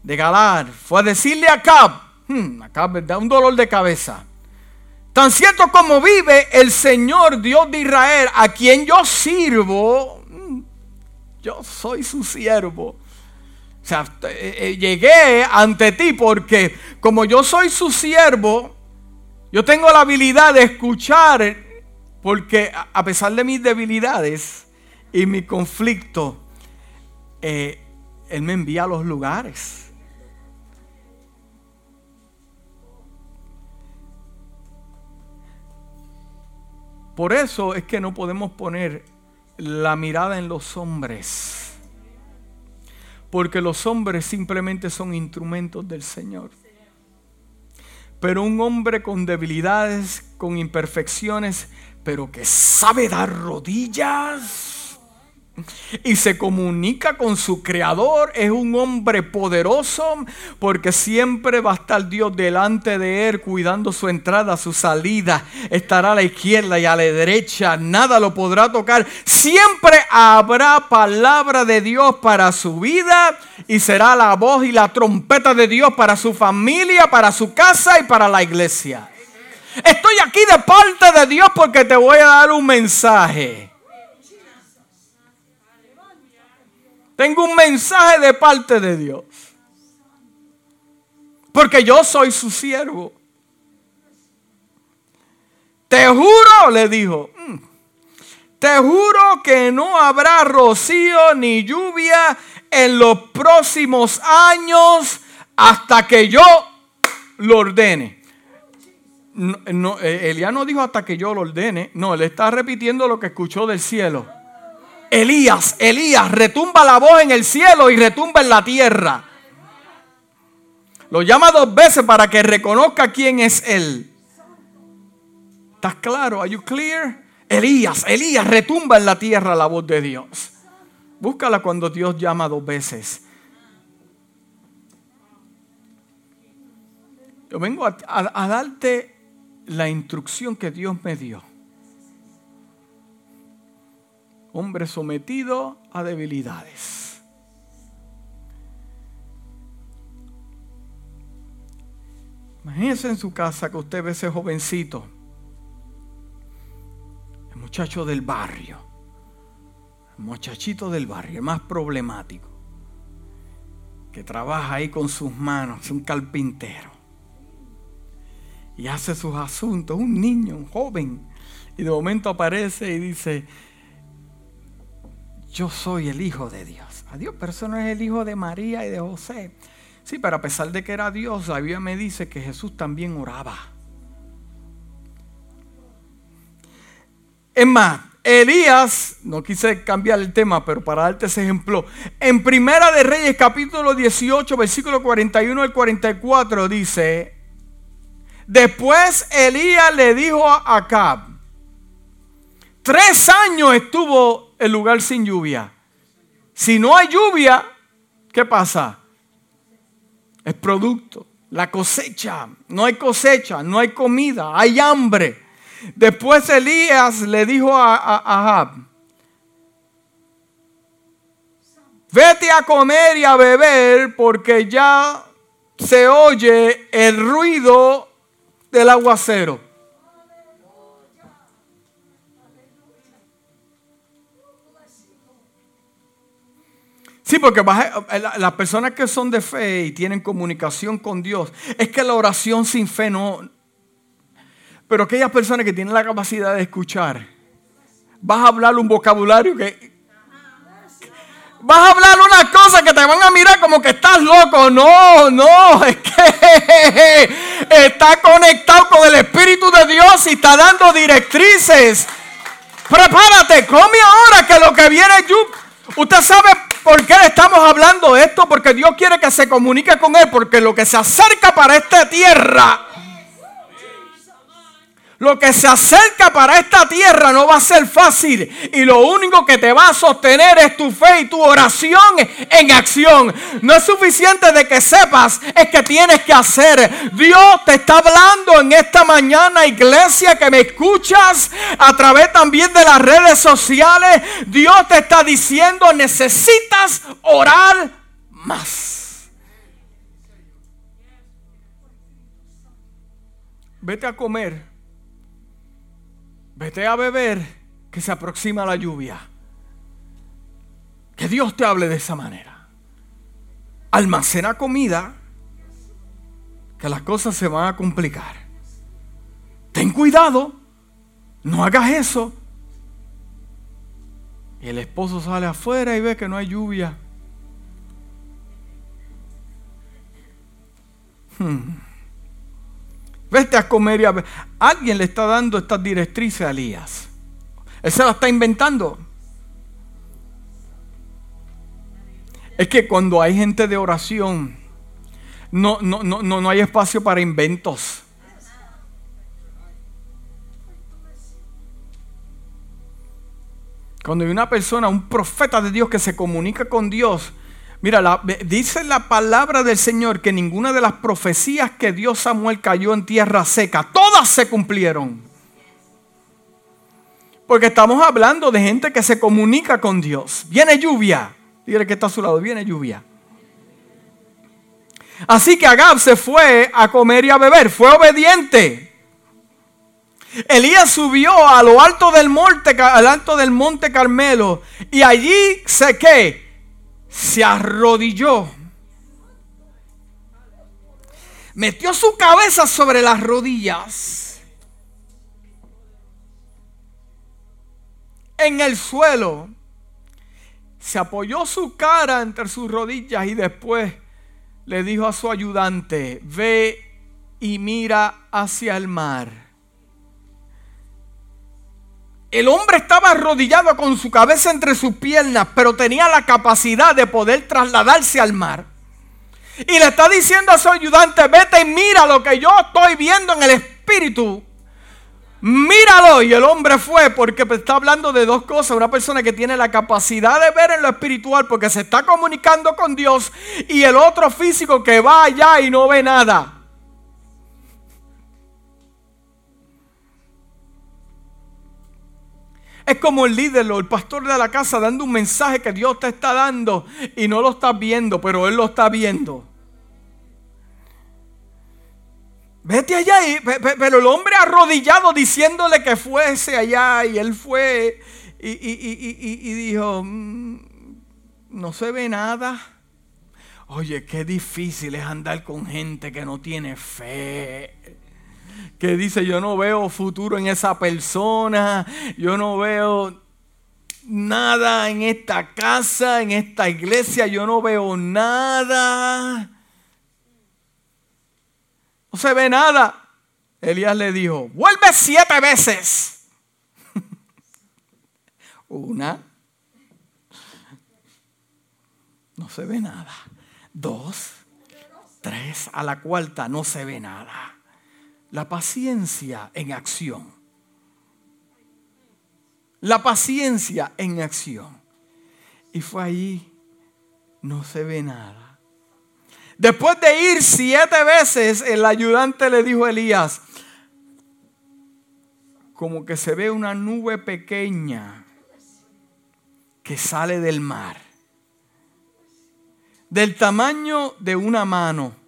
de Galar, fue a decirle a Acab, hmm, Acab da un dolor de cabeza, tan cierto como vive el Señor Dios de Israel, a quien yo sirvo, hmm, yo soy su siervo. O sea, eh, eh, llegué ante ti porque como yo soy su siervo, yo tengo la habilidad de escuchar porque a pesar de mis debilidades y mi conflicto, eh, Él me envía a los lugares. Por eso es que no podemos poner la mirada en los hombres. Porque los hombres simplemente son instrumentos del Señor. Pero un hombre con debilidades, con imperfecciones, pero que sabe dar rodillas y se comunica con su creador, es un hombre poderoso porque siempre va a estar Dios delante de él cuidando su entrada, su salida, estará a la izquierda y a la derecha, nada lo podrá tocar, siempre habrá palabra de Dios para su vida y será la voz y la trompeta de Dios para su familia, para su casa y para la iglesia. Estoy aquí de parte de Dios porque te voy a dar un mensaje. Tengo un mensaje de parte de Dios. Porque yo soy su siervo. Te juro, le dijo, mm, te juro que no habrá rocío ni lluvia en los próximos años hasta que yo lo ordene. No, eh, Elías no dijo hasta que yo lo ordene. No, él está repitiendo lo que escuchó del cielo. Elías, Elías, retumba la voz en el cielo y retumba en la tierra. Lo llama dos veces para que reconozca quién es él. ¿Estás claro? ¿Are you clear? Elías, Elías, retumba en la tierra la voz de Dios. Búscala cuando Dios llama dos veces. Yo vengo a, a darte la instrucción que Dios me dio. Hombre sometido a debilidades. Imagínese en su casa que usted ve ese jovencito, el muchacho del barrio, el muchachito del barrio, el más problemático, que trabaja ahí con sus manos, un carpintero, y hace sus asuntos, un niño, un joven, y de momento aparece y dice, yo soy el Hijo de Dios. Adiós, pero eso no es el Hijo de María y de José. Sí, pero a pesar de que era Dios, la Biblia me dice que Jesús también oraba. Es más, Elías, no quise cambiar el tema, pero para darte ese ejemplo, en Primera de Reyes capítulo 18, versículo 41 al 44 dice, después Elías le dijo a Acab, tres años estuvo el lugar sin lluvia. Si no hay lluvia, ¿qué pasa? Es producto. La cosecha. No hay cosecha, no hay comida, hay hambre. Después Elías le dijo a, Ahab, vete a comer y a beber porque ya se oye el ruido del aguacero. Sí, porque eh, las personas que son de fe y tienen comunicación con Dios, es que la oración sin fe no... Pero aquellas personas que tienen la capacidad de escuchar, vas a hablar un vocabulario que... Vas a hablar unas cosas que te van a mirar como que estás loco. No, no, es que está conectado con el Espíritu de Dios y está dando directrices. Prepárate, come ahora que lo que viene Usted sabe por qué estamos hablando esto, porque Dios quiere que se comunique con Él, porque lo que se acerca para esta tierra Lo que se acerca para esta tierra no va a ser fácil y lo único que te va a sostener es tu fe y tu oración en acción. No es suficiente de que sepas, es que tienes que hacer. Dios te está hablando en esta mañana, iglesia, que me escuchas a través también de las redes sociales. Dios te está diciendo, necesitas orar más. Vete a comer Vete a beber que se aproxima la lluvia. Que Dios te hable de esa manera. Almacena comida que las cosas se van a complicar. Ten cuidado, no hagas eso. Y el esposo sale afuera y ve que no hay lluvia. Hmm. Vete a comer y a ver. Alguien le está dando estas directrices a Elías. Él se la está inventando. Es que cuando hay gente de oración, no, no, no, no hay espacio para inventos. Cuando hay una persona, un profeta de Dios que se comunica con Dios, Mira, dice la palabra del Señor que ninguna de las profecías que Dios Samuel cayó en tierra seca, todas se cumplieron. Porque estamos hablando de gente que se comunica con Dios. Viene lluvia. Dígale que está a su lado, viene lluvia. Así que Agab se fue a comer y a beber, fue obediente. Elías subió a lo alto del monte, al alto del monte Carmelo, y allí se que se arrodilló. Metió su cabeza sobre las rodillas. En el suelo. Se apoyó su cara entre sus rodillas y después le dijo a su ayudante, ve y mira hacia el mar. El hombre estaba arrodillado con su cabeza entre sus piernas, pero tenía la capacidad de poder trasladarse al mar. Y le está diciendo a su ayudante, vete y mira lo que yo estoy viendo en el espíritu. Míralo. Y el hombre fue porque está hablando de dos cosas. Una persona que tiene la capacidad de ver en lo espiritual porque se está comunicando con Dios. Y el otro físico que va allá y no ve nada. Es como el líder o el pastor de la casa dando un mensaje que Dios te está dando y no lo estás viendo, pero Él lo está viendo. Vete allá, pero el hombre arrodillado diciéndole que fuese allá y él fue y, y dijo, mm, no se ve nada. Oye, qué difícil es andar con gente que no tiene fe que dice yo no veo futuro en esa persona, yo no veo nada en esta casa, en esta iglesia, yo no veo nada. No se ve nada. Elías le dijo, vuelve siete veces. Una. No se ve nada. Dos. Tres. A la cuarta no se ve nada la paciencia en acción. La paciencia en acción. Y fue ahí, no se ve nada. Después de ir siete veces, el ayudante le dijo a Elías, como que se ve una nube pequeña que sale del mar, del tamaño de una mano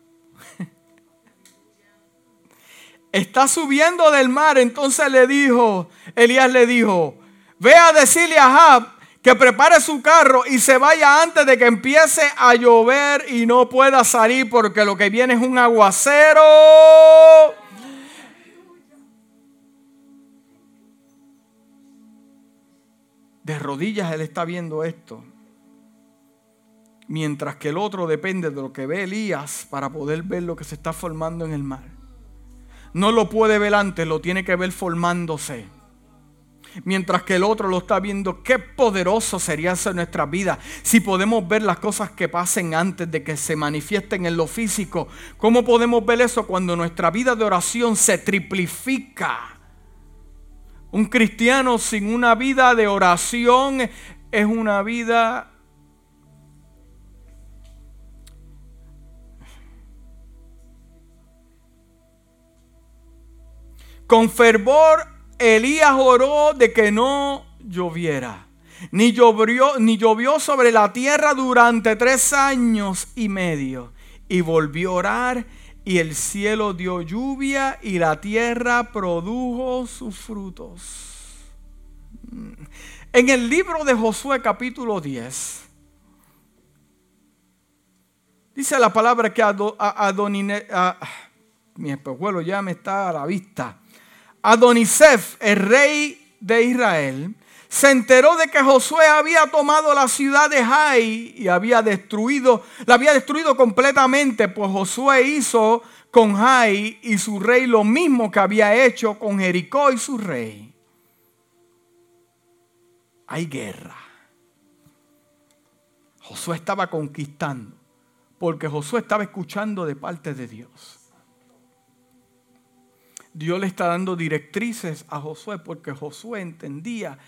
está subiendo del mar. Entonces le dijo, Elías le dijo, ve a decirle a Jab que prepare su carro y se vaya antes de que empiece a llover y no pueda salir porque lo que viene es un aguacero. De rodillas él está viendo esto. Mientras que el otro depende de lo que ve Elías para poder ver lo que se está formando en el mar no lo puede ver antes, lo tiene que ver formándose. Mientras que el otro lo está viendo, qué poderoso sería eso en nuestra vida si podemos ver las cosas que pasen antes de que se manifiesten en lo físico. ¿Cómo podemos ver eso cuando nuestra vida de oración se triplifica Un cristiano sin una vida de oración es una vida Con fervor Elías oró de que no lloviera. Ni llovió, ni llovió sobre la tierra durante tres años y medio. Y volvió a orar y el cielo dio lluvia y la tierra produjo sus frutos. En el libro de Josué capítulo 10, dice la palabra que Adonine, mi espejuelo ya me está a la vista. Adonisef, el rey de Israel, se enteró de que Josué había tomado la ciudad de Jai y había destruido, la había destruido completamente, pues Josué hizo con Jai y su rey lo mismo que había hecho con Jericó y su rey. Hay guerra. Josué estaba conquistando, porque Josué estaba escuchando de parte de Dios. Dios le está dando directrices a Josué porque Josué entendía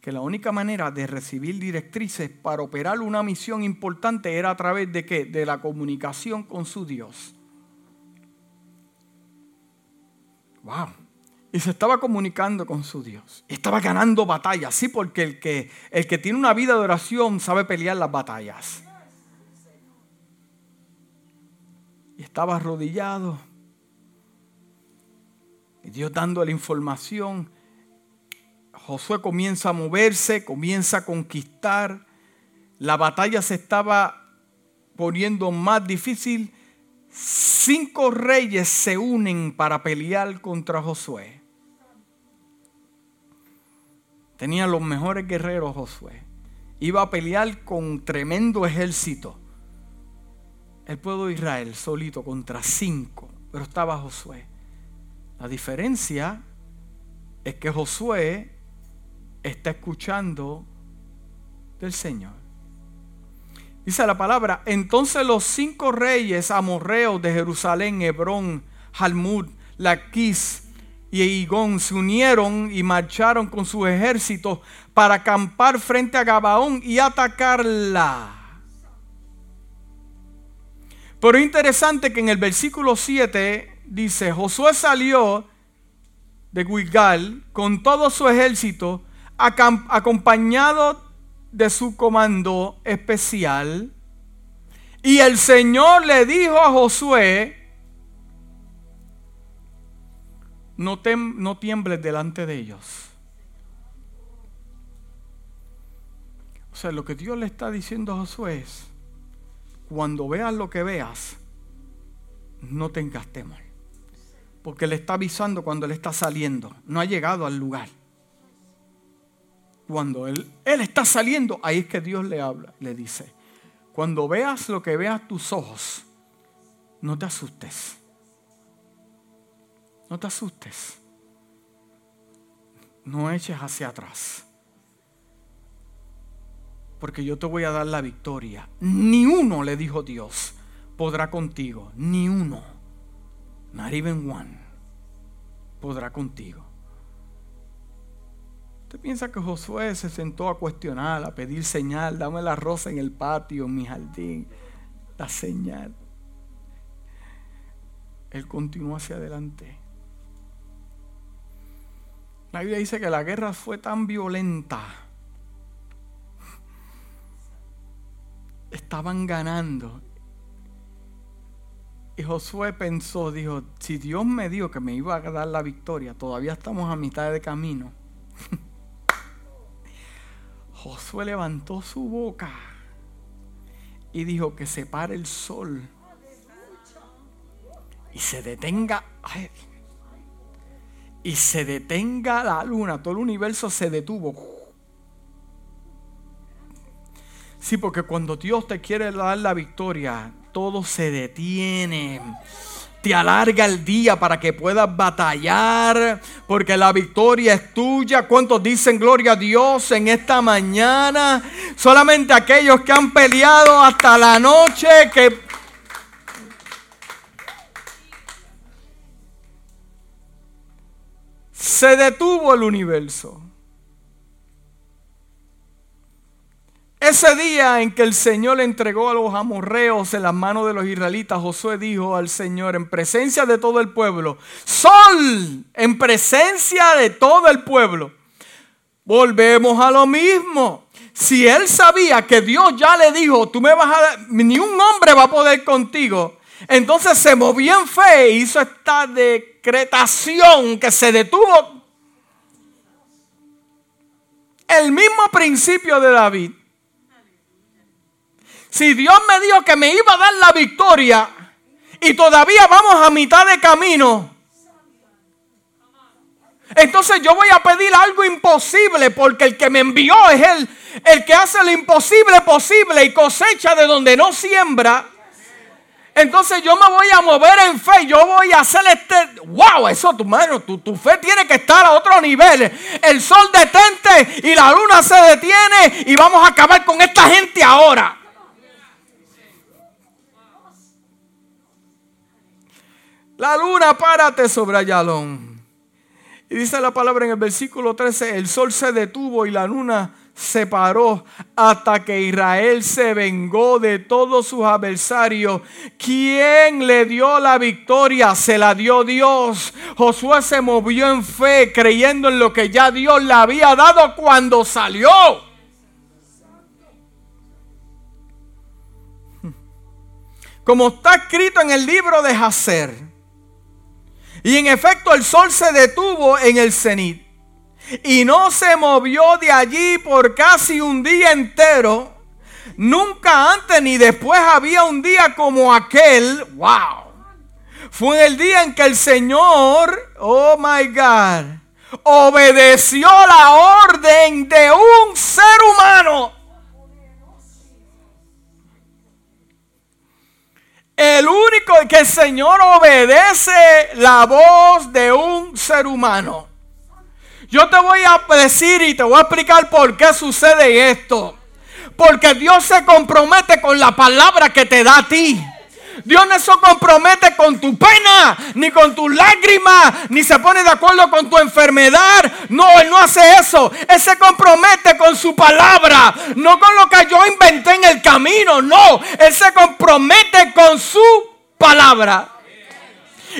que la única manera de recibir directrices para operar una misión importante era a través de qué? De la comunicación con su Dios. Wow. Y se estaba comunicando con su Dios. estaba ganando batallas, sí, porque el que, el que tiene una vida de oración sabe pelear las batallas. Y estaba arrodillado y Dios dando la información. Josué comienza a moverse, comienza a conquistar. La batalla se estaba poniendo más difícil. Cinco reyes se unen para pelear contra Josué. Tenía los mejores guerreros Josué. Iba a pelear con tremendo ejército. El pueblo de Israel solito contra cinco, pero estaba Josué. La diferencia es que Josué está escuchando del Señor. Dice la palabra, entonces los cinco reyes amorreos de Jerusalén, Hebrón, Jalmud, Laquis y Igón se unieron y marcharon con sus ejércitos para acampar frente a Gabaón y atacarla. Pero interesante que en el versículo 7 dice, Josué salió de Guigal con todo su ejército, acompañado de su comando especial. Y el Señor le dijo a Josué, no, no tiembles delante de ellos. O sea, lo que Dios le está diciendo a Josué es, cuando veas lo que veas, no tengas temor porque le está avisando cuando él está saliendo. No ha llegado al lugar. Cuando él, él está saliendo, ahí es que Dios le habla, le dice, cuando veas lo que veas tus ojos, no te asustes. No te asustes. No eches hacia atrás. Porque yo te voy a dar la victoria. Ni uno, le dijo Dios, podrá contigo. Ni uno not even one, podrá contigo. ¿Usted piensa que Josué se sentó a cuestionar, a pedir señal? Dame la rosa en el patio, en mi jardín, la señal. Él continuó hacia adelante. La Biblia dice que la guerra fue tan violenta. Estaban ganando y Josué pensó, dijo, si Dios me dijo que me iba a dar la victoria, todavía estamos a mitad de camino. Josué levantó su boca y dijo que se pare el sol y se detenga y se detenga la luna, todo el universo se detuvo. Sí, porque cuando Dios te quiere dar la victoria, todo se detiene. Te alarga el día para que puedas batallar, porque la victoria es tuya. ¿Cuántos dicen gloria a Dios en esta mañana? Solamente aquellos que han peleado hasta la noche, que se detuvo el universo. Ese día en que el Señor le entregó a los amorreos en las manos de los israelitas, Josué dijo al Señor en presencia de todo el pueblo, Sol, en presencia de todo el pueblo. Volvemos a lo mismo. Si él sabía que Dios ya le dijo, tú me vas a ni un hombre va a poder contigo, entonces se movió en fe e hizo esta decretación que se detuvo. El mismo principio de David. Si Dios me dijo que me iba a dar la victoria y todavía vamos a mitad de camino, entonces yo voy a pedir algo imposible porque el que me envió es Él, el que hace lo imposible posible y cosecha de donde no siembra. Entonces yo me voy a mover en fe, yo voy a hacer este, wow, eso tu mano, tu, tu fe tiene que estar a otro nivel. El sol detente y la luna se detiene y vamos a acabar con esta gente ahora. La luna, párate sobre Ayalón. Y dice la palabra en el versículo 13, el sol se detuvo y la luna se paró hasta que Israel se vengó de todos sus adversarios. ¿Quién le dio la victoria? Se la dio Dios. Josué se movió en fe creyendo en lo que ya Dios le había dado cuando salió. Como está escrito en el libro de Hacer. Y en efecto el sol se detuvo en el cenit y no se movió de allí por casi un día entero. Nunca antes ni después había un día como aquel. ¡Wow! Fue el día en que el Señor, oh my God, obedeció la orden de un ser humano El único que el Señor obedece la voz de un ser humano. Yo te voy a decir y te voy a explicar por qué sucede esto. Porque Dios se compromete con la palabra que te da a ti. Dios no se compromete con tu pena, ni con tus lágrimas, ni se pone de acuerdo con tu enfermedad. No, Él no hace eso. Él se compromete con su palabra, no con lo que yo inventé en el camino. No, Él se compromete con su palabra.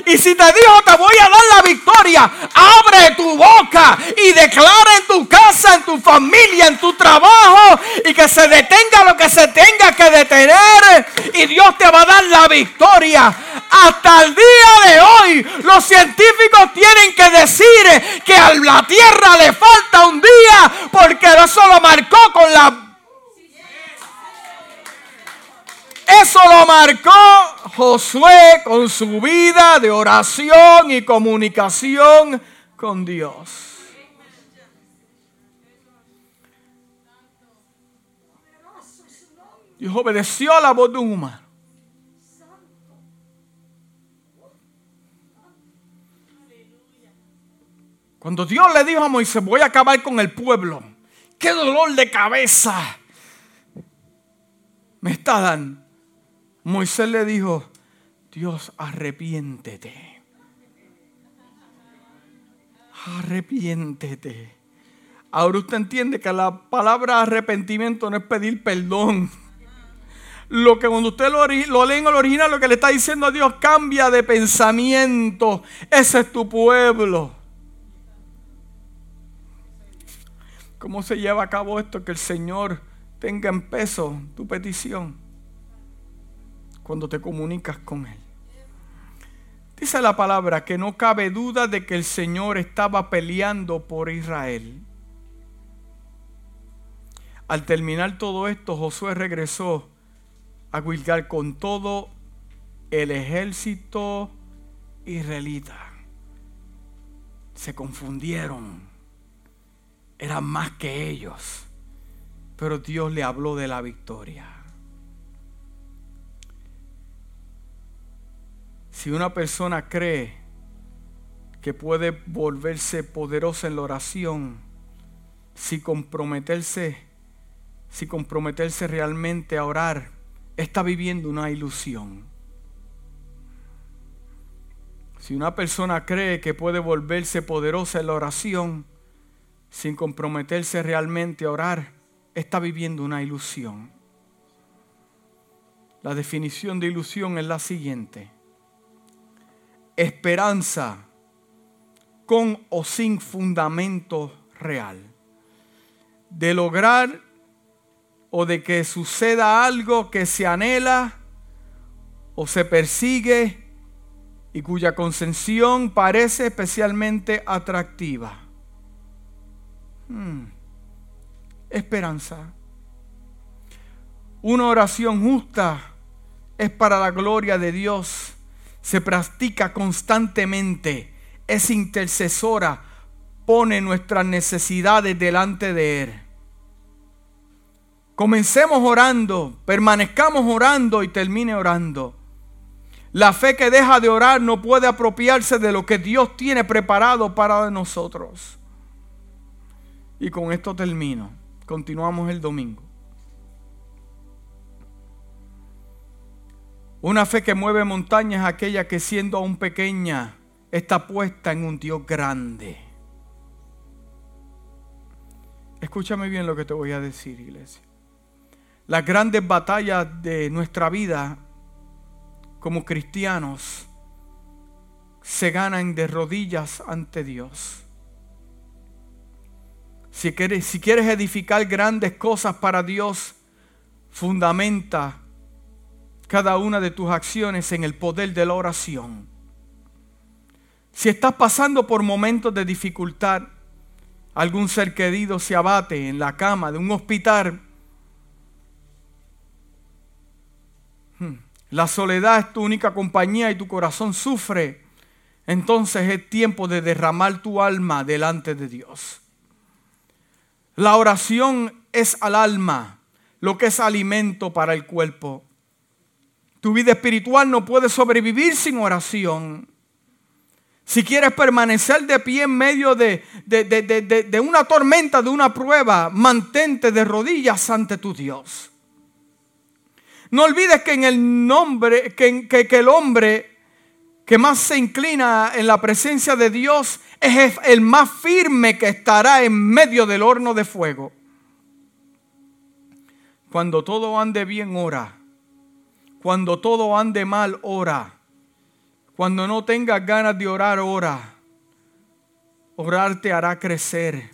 Y si te dijo te voy a dar la victoria, abre tu boca y declara en tu casa, en tu familia, en tu trabajo y que se detenga lo que se tenga que detener y Dios te va a dar la victoria. Hasta el día de hoy los científicos tienen que decir que a la tierra le falta un día porque eso lo marcó con la Eso lo marcó Josué con su vida de oración y comunicación con Dios. Dios obedeció a la voz de un humano. Cuando Dios le dijo a Moisés, voy a acabar con el pueblo, qué dolor de cabeza me está dando. Moisés le dijo, Dios, arrepiéntete. Arrepiéntete. Ahora usted entiende que la palabra arrepentimiento no es pedir perdón. Lo que cuando usted lo, lo lee en el original, lo que le está diciendo a Dios, cambia de pensamiento. Ese es tu pueblo. ¿Cómo se lleva a cabo esto? Que el Señor tenga en peso tu petición cuando te comunicas con Él. Dice la palabra que no cabe duda de que el Señor estaba peleando por Israel. Al terminar todo esto, Josué regresó a Gilgal con todo el ejército israelita. Se confundieron. Eran más que ellos. Pero Dios le habló de la victoria. Si una persona cree que puede volverse poderosa en la oración, si comprometerse, si comprometerse realmente a orar, está viviendo una ilusión. Si una persona cree que puede volverse poderosa en la oración sin comprometerse realmente a orar, está viviendo una ilusión. La definición de ilusión es la siguiente. Esperanza con o sin fundamento real. De lograr o de que suceda algo que se anhela o se persigue y cuya concesión parece especialmente atractiva. Hmm. Esperanza. Una oración justa es para la gloria de Dios. Se practica constantemente. Es intercesora. Pone nuestras necesidades delante de Él. Comencemos orando, permanezcamos orando y termine orando. La fe que deja de orar no puede apropiarse de lo que Dios tiene preparado para nosotros. Y con esto termino. Continuamos el domingo. Una fe que mueve montañas aquella que siendo aún pequeña está puesta en un Dios grande. Escúchame bien lo que te voy a decir, iglesia. Las grandes batallas de nuestra vida como cristianos se ganan de rodillas ante Dios. Si quieres, si quieres edificar grandes cosas para Dios, fundamenta cada una de tus acciones en el poder de la oración. Si estás pasando por momentos de dificultad, algún ser querido se abate en la cama de un hospital, Hmm. La soledad es tu única compañía y tu corazón sufre. Entonces es tiempo de derramar tu alma delante de Dios. La oración es al alma lo que es alimento para el cuerpo. Tu vida espiritual no puede sobrevivir sin oración. Si quieres permanecer de pie en medio de, de, una tormenta, de una prueba, mantente de rodillas ante tu Dios. No olvides que en el nombre, que, que, el hombre que más se inclina en la presencia de Dios es el más firme que estará en medio del horno de fuego. Cuando todo ande bien, ora. Cuando todo ande mal, ora. Cuando no tengas ganas de orar, ora. Orar te hará crecer.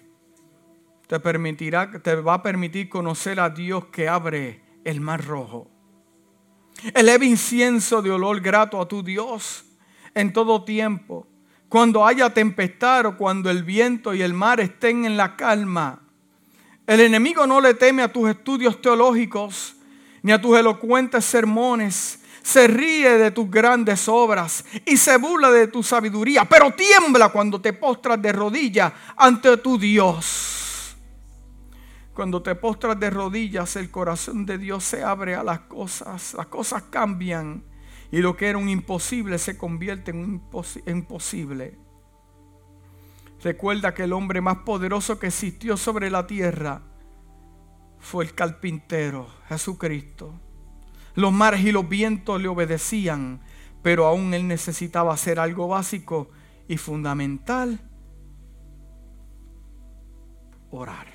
Te permitirá, te va a permitir conocer a Dios que abre el mar rojo. Eleve incienso de olor grato a tu Dios en todo tiempo. Cuando haya tempestad o cuando el viento y el mar estén en la calma. El enemigo no le teme a tus estudios teológicos ni a tus elocuentes sermones. Se ríe de tus grandes obras y se burla de tu sabiduría, pero tiembla cuando te postras de rodillas ante tu Dios. Cuando te postras de rodillas, el corazón de Dios se abre a las cosas. Las cosas cambian y lo que era un imposible se convierte en un imposible. Recuerda que el hombre más poderoso que existió sobre la tierra fue el carpintero, Jesucristo. Los mares y los vientos le obedecían, pero aún él necesitaba hacer algo básico y fundamental, orar.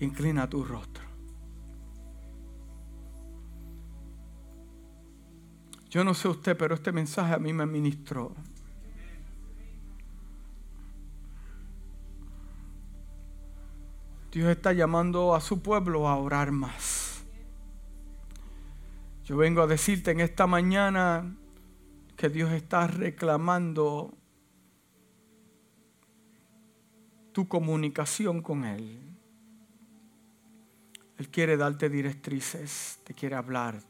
Inclina tu rostro. Yo no sé usted, pero este mensaje a mí me ministró. Dios está llamando a su pueblo a orar más. Yo vengo a decirte en esta mañana que Dios está reclamando tu comunicación con Él. Él quiere darte directrices, te quiere hablar.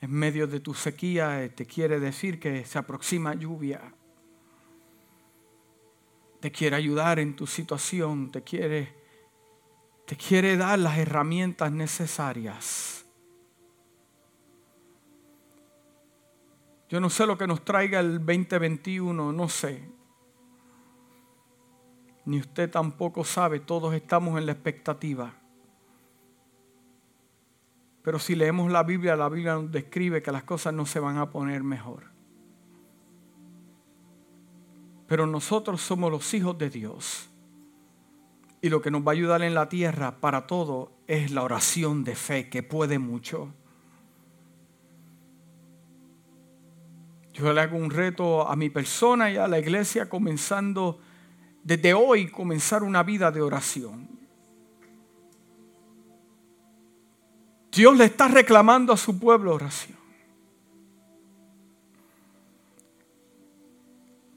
En medio de tu sequía eh, te quiere decir que se aproxima lluvia. Te quiere ayudar en tu situación, te quiere, te quiere dar las herramientas necesarias. Yo no sé lo que nos traiga el 2021, no sé ni usted tampoco sabe, todos estamos en la expectativa. Pero si leemos la Biblia, la Biblia nos describe que las cosas no se van a poner mejor. Pero nosotros somos los hijos de Dios. Y lo que nos va a ayudar en la tierra para todo es la oración de fe, que puede mucho. Yo le hago un reto a mi persona y a la iglesia comenzando desde hoy, comenzar una vida de oración. Dios le está reclamando a su pueblo oración.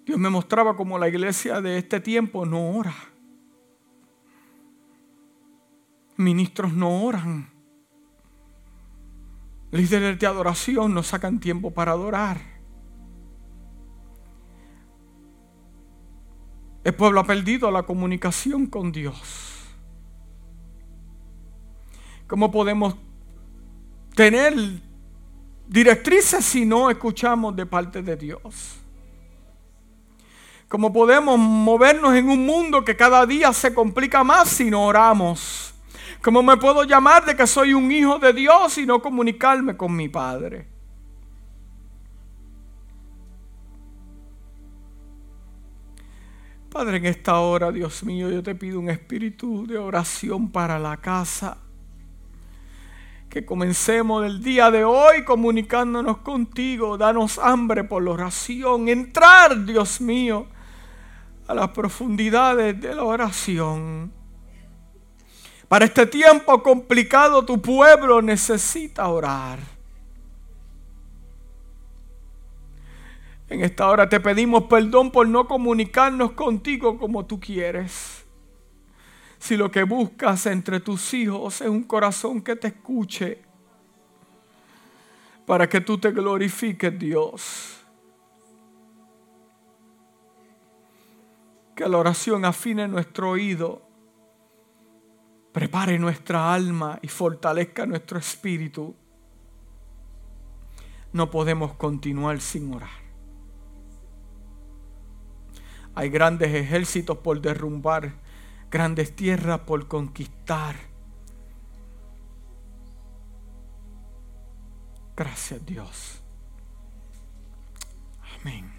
Dios me mostraba como la iglesia de este tiempo no ora. Ministros no oran. Líderes de adoración no sacan tiempo para adorar. El pueblo ha perdido la comunicación con Dios. ¿Cómo podemos tener directrices si no escuchamos de parte de Dios? ¿Cómo podemos movernos en un mundo que cada día se complica más si no oramos? ¿Cómo me puedo llamar de que soy un hijo de Dios y no comunicarme con mi Padre? Padre, en esta hora, Dios mío, yo te pido un espíritu de oración para la casa. Que comencemos el día de hoy comunicándonos contigo. Danos hambre por la oración. Entrar, Dios mío, a las profundidades de la oración. Para este tiempo complicado, tu pueblo necesita orar. En esta hora te pedimos perdón por no comunicarnos contigo como tú quieres. Si lo que buscas entre tus hijos es un corazón que te escuche, para que tú te glorifiques, Dios. Que la oración afine nuestro oído, prepare nuestra alma y fortalezca nuestro espíritu. No podemos continuar sin orar. Hay grandes ejércitos por derrumbar, grandes tierras por conquistar. Gracias Dios. Amén.